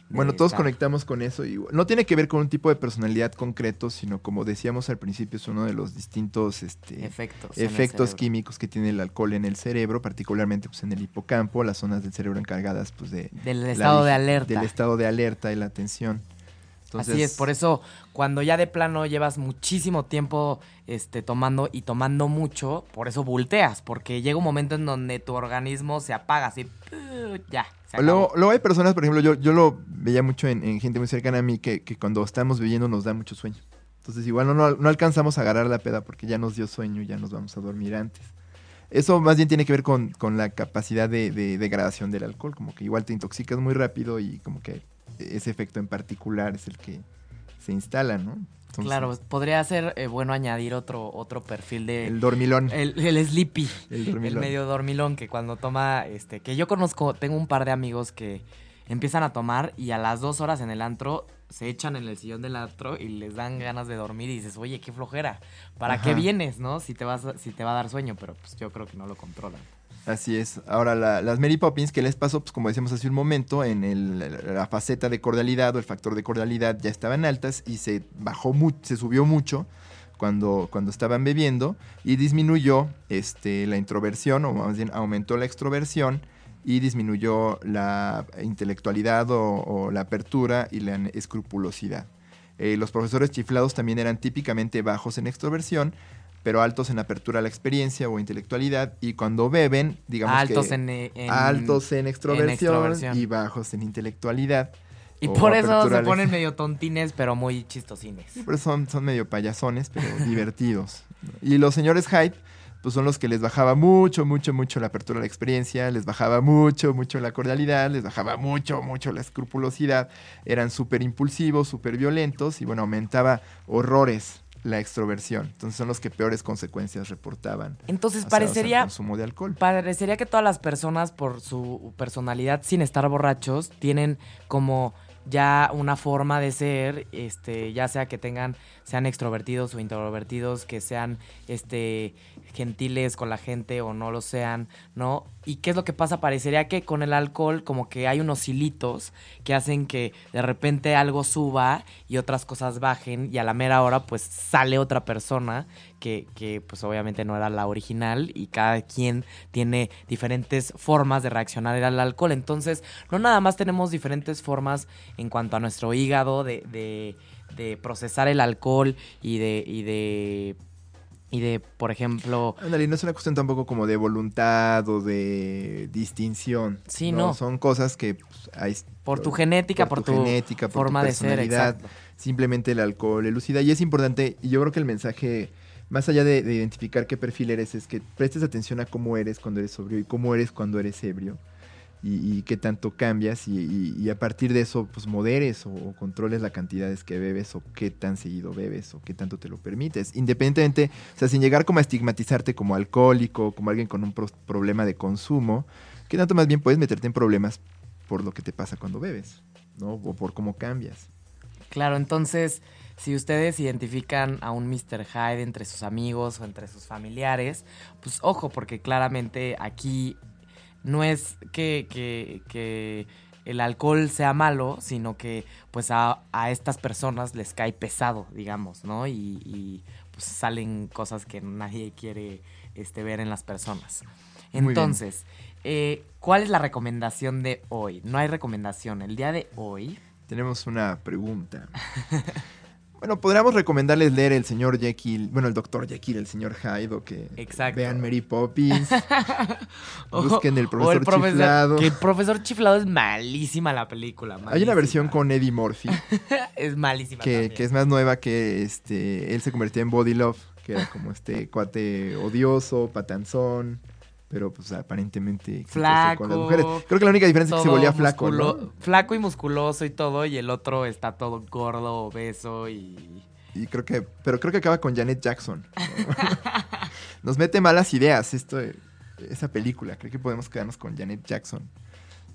Bueno, todos
estar.
conectamos con eso y no tiene que ver con un tipo de personalidad concreto, sino como decíamos al principio, es uno de los distintos este,
efectos.
efectos químicos que tiene el alcohol en el cerebro, particularmente pues, en el hipocampo, las zonas del cerebro encargadas pues, de
Del
la
estado de alerta.
del estado de alerta y la atención. Entonces,
Así es, por eso cuando ya de plano llevas muchísimo tiempo este, tomando y tomando mucho, por eso volteas, porque llega un momento en donde tu organismo se apaga, así, ya, se.
Luego, luego hay personas, por ejemplo, yo, yo lo veía mucho en, en gente muy cercana a mí, que, que cuando estamos bebiendo nos da mucho sueño. Entonces igual no, no, no alcanzamos a agarrar la peda porque ya nos dio sueño y ya nos vamos a dormir antes. Eso más bien tiene que ver con, con la capacidad de, de degradación del alcohol, como que igual te intoxicas muy rápido y como que ese efecto en particular es el que se instala, ¿no? Entonces,
claro, podría ser eh, bueno añadir otro, otro perfil de...
El dormilón.
El, el sleepy.
El
medio dormilón que cuando toma, este, que yo conozco, tengo un par de amigos que empiezan a tomar y a las dos horas en el antro se echan en el sillón del antro y les dan ganas de dormir y dices, oye, qué flojera, ¿para
Ajá.
qué vienes, no? Si te vas, si te va a dar sueño, pero pues yo creo que no lo controlan.
Así es. Ahora, la- las Mary Poppins, ¿qué les pasó? Pues como decíamos hace un momento, en el- la faceta de cordialidad o el factor de cordialidad ya estaban altas y se bajó mucho, se subió mucho cuando, estaban bebiendo y disminuyó este, la introversión, o más bien aumentó la extroversión y disminuyó la intelectualidad o, o la apertura y la escrupulosidad. Eh, los profesores chiflados también eran típicamente bajos en extroversión, pero altos en apertura a la experiencia o intelectualidad. Y cuando beben, digamos
Altos
que
en, eh, en-
altos en extroversión,
extroversión.
y bajos en intelectualidad.
Y por eso se ponen medio tontines, pero muy chistosines.
Pero son, son medio payasones, pero divertidos. Y los señores Hyde, pues son los que les bajaba mucho, mucho, mucho la apertura a la experiencia, les bajaba mucho, mucho la cordialidad, les bajaba mucho, mucho la escrupulosidad. Eran súper impulsivos, súper violentos y bueno, aumentaba horrores la extroversión. Entonces son los que peores consecuencias reportaban.
Entonces parecería,
consumo de alcohol.
parecería que todas las personas, por su personalidad, sin estar borrachos, tienen como ya una forma de ser, este, ya sea que tengan, sean extrovertidos o introvertidos, que sean este gentiles con la gente o no lo sean, ¿no? ¿Y qué es lo que pasa? Parecería que con el alcohol como que hay unos hilitos que hacen que de repente algo suba y otras cosas bajen y a la mera hora pues sale otra persona que, que pues obviamente no era la original y cada quien tiene diferentes formas de reaccionar al alcohol. Entonces, no nada más tenemos diferentes formas en cuanto a nuestro hígado de, de, de procesar el alcohol y de, y de, y de, por ejemplo,
Ándale, y no es una cuestión tampoco como de voluntad o de distinción.
Sí, no.
Son cosas que pues, hay
por tu genética, por, tu,
genética, por tu
forma de ser,
personalidad.
exacto.
simplemente el alcohol elucida. Y es importante, y yo creo que el mensaje, más allá de, de identificar qué perfil eres, es que prestes atención a cómo eres cuando eres sobrio y cómo eres cuando eres ebrio. Y, qué tanto cambias y, a partir de eso pues moderes o, controles la cantidades que bebes o qué tan seguido bebes o qué tanto te lo permites. Independientemente, o sea, sin llegar como a estigmatizarte como alcohólico, como alguien con un pro- problema de consumo, qué tanto más bien puedes meterte en problemas por lo que te pasa cuando bebes, ¿no? O por cómo cambias.
Claro, entonces, si ustedes identifican a un Mr. Hyde entre sus amigos o entre sus familiares, pues ojo, porque claramente aquí no es que, que- que el alcohol sea malo, sino que pues a, a estas personas les cae pesado, digamos, ¿no? Y, y, pues salen cosas que nadie quiere este, ver en las personas. Entonces, eh, ¿cuál es la recomendación de hoy? No hay recomendación. El día de hoy
Tenemos una pregunta. Bueno, podríamos recomendarles leer el señor Jekyll, bueno, el doctor Jekyll, el señor Hyde, o que
Exacto.
vean Mary Poppins, busquen el
o
profesor, chiflado.
Que el profesor chiflado es malísima la película.
Hay una
malísima.
versión con Eddie Murphy,
es malísima.
que, que es más nueva que este, él se convirtió en Body Love, que era como este cuate odioso, patanzón, pero pues aparentemente
Flaco,
con las mujeres. Creo que la única diferencia es que se volvía flaco.
Flaco y musculoso y todo, y el otro está todo gordo, obeso y...
Y creo que, pero creo que acaba con Janet Jackson. ¿no? Nos mete malas ideas esto, esa película. Creo que podemos quedarnos con Janet Jackson.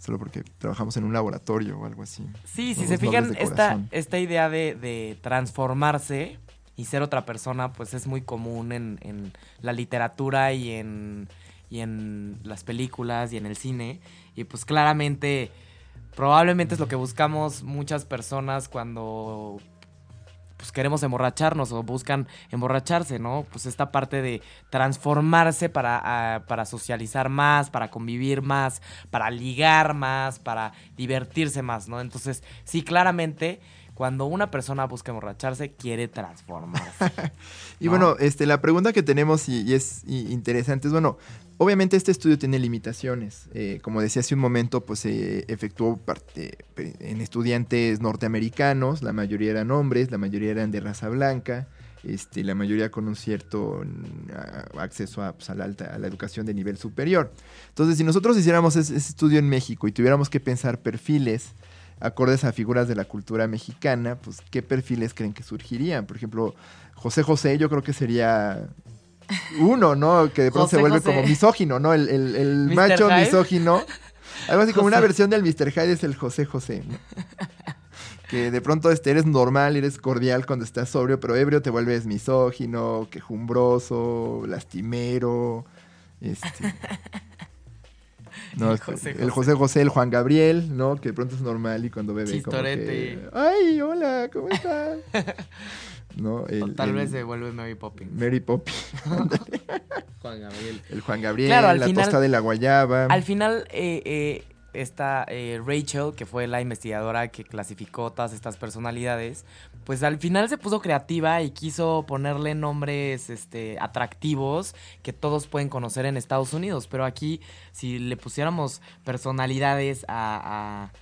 Solo porque trabajamos en un laboratorio o algo así.
Sí, si se fijan, esta, esta idea de, de transformarse y ser otra persona, pues es muy común en, en la literatura y en, y en las películas y en el cine. Y pues claramente, probablemente es lo que buscamos muchas personas cuando pues queremos emborracharnos o buscan emborracharse, ¿no? Pues esta parte de transformarse para, ah, para socializar más, para convivir más, para ligar más, para divertirse más, ¿no? Entonces, sí, claramente, cuando una persona busca emborracharse, quiere transformarse.
Y
¿no?
bueno, este, la pregunta que tenemos y, y es y- interesante es, bueno, obviamente este estudio tiene limitaciones. Eh, como decía hace un momento, pues se efectuó parte- pe- en estudiantes norteamericanos, la mayoría eran hombres, la mayoría eran de raza blanca, este, la mayoría con un cierto mm, acceso a, pues, a la, alta, a la educación de nivel superior. Entonces, si nosotros hiciéramos ese, ese estudio en México y tuviéramos que pensar perfiles acordes a figuras de la cultura mexicana, pues, ¿qué perfiles creen que surgirían? Por ejemplo, José José yo creo que sería uno, ¿no? Que de pronto se vuelve
José.
como misógino, ¿no? El, el- el
¿Mr.
macho
Hyde?
misógino. Algo así como una versión del Mr. Hyde es el José José, ¿no? Que de pronto este, eres normal, eres cordial cuando estás sobrio, pero ebrio te vuelves misógino, quejumbroso, lastimero. Este. No,
El José
José, el José José, el Juan Gabriel, ¿no? Que de pronto es normal y cuando bebe como que,
Chistorete.
Ay, hola, ¿cómo estás? ¿No?
O tal
el
vez se vuelve Mary Poppins.
Mary Poppins,
Juan Gabriel.
el Juan Gabriel,
Claro, al
la
final-
tosta de la guayaba.
Al final, eh, eh, esta eh, Rachel, que fue la investigadora que clasificó todas estas personalidades, pues al final se puso creativa y quiso ponerle nombres este, atractivos que todos pueden conocer en Estados Unidos. Pero aquí, si le pusiéramos personalidades a... a-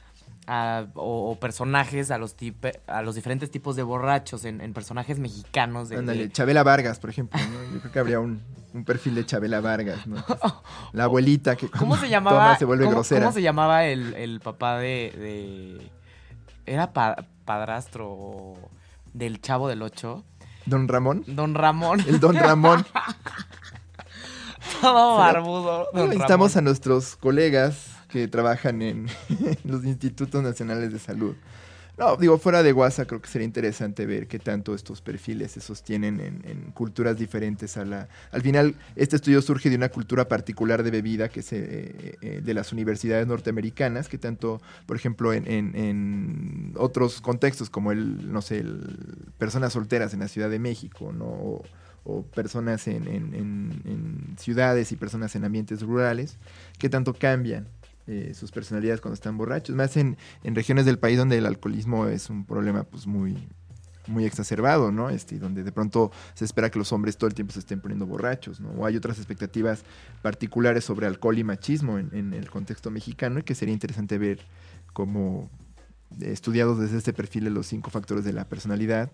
a- o, o personajes a los tipe- a los diferentes tipos de borrachos en, en personajes mexicanos de,
Ándale,
de-
Chabela Vargas, por ejemplo, ¿no? Yo creo que habría un, un perfil de Chabela Vargas, ¿no? La abuelita que
¿Cómo se llamaba?
toma se vuelve
¿cómo,
grosera.
cómo se llamaba el, el papá de, de- Era pa- padrastro del chavo del 8?
Don Ramón.
Don Ramón.
El Don Ramón.
Todo barbudo. Don
Bueno, Necesitamos a
Ramón.
nuestros colegas que trabajan en los institutos nacionales de salud. No, digo, fuera de WhatsApp creo que sería interesante ver qué tanto estos perfiles se sostienen en, en culturas diferentes a la... Al final, este estudio surge de una cultura particular de bebida que se, eh, eh, de las universidades norteamericanas, que tanto, por ejemplo, en, en- otros contextos como el, no sé, el, personas solteras en la Ciudad de México, ¿no? O, o personas en, ciudades y personas en ambientes rurales, que tanto cambian eh, sus personalidades cuando están borrachos, más en, regiones del país donde el alcoholismo es un problema pues muy muy exacerbado, ¿no? Este, donde de pronto se espera que los hombres todo el tiempo se estén poniendo borrachos, ¿no? O hay otras expectativas particulares sobre alcohol y machismo en, el contexto mexicano y que sería interesante ver cómo estudiados desde este perfil de los cinco factores de la personalidad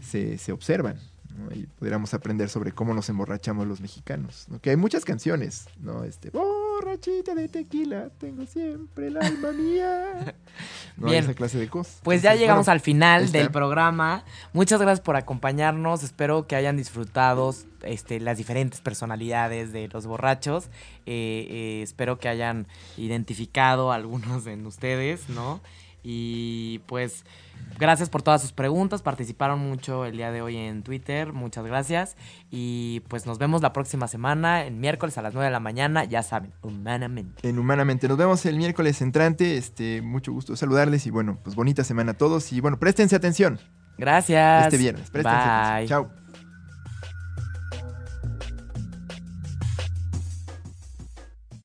se, se observan. ¿no? Y pudiéramos aprender sobre cómo nos emborrachamos los mexicanos. ¿no? Que hay muchas canciones, ¿no? Este, borrachita de tequila, tengo siempre el alma mía. ¿no?
Bien.
Esa clase de cosas.
Pues ya llegamos
bueno,
al final del programa. Muchas gracias por acompañarnos. Espero que hayan disfrutado este, las diferentes personalidades de los borrachos. Eh, eh, espero que hayan identificado algunos en ustedes, ¿no? Y pues gracias por todas sus preguntas. Participaron mucho el día de hoy en Twitter. Muchas gracias. Y pues nos vemos la próxima semana, el miércoles a las 9 de la mañana. Ya saben, humanamente.
En Humanamente. Nos vemos el miércoles entrante. Este, mucho gusto saludarles y bueno, pues bonita semana a todos. Y bueno, préstense atención
Gracias.
este viernes. Préstense
Bye.
atención. Chao.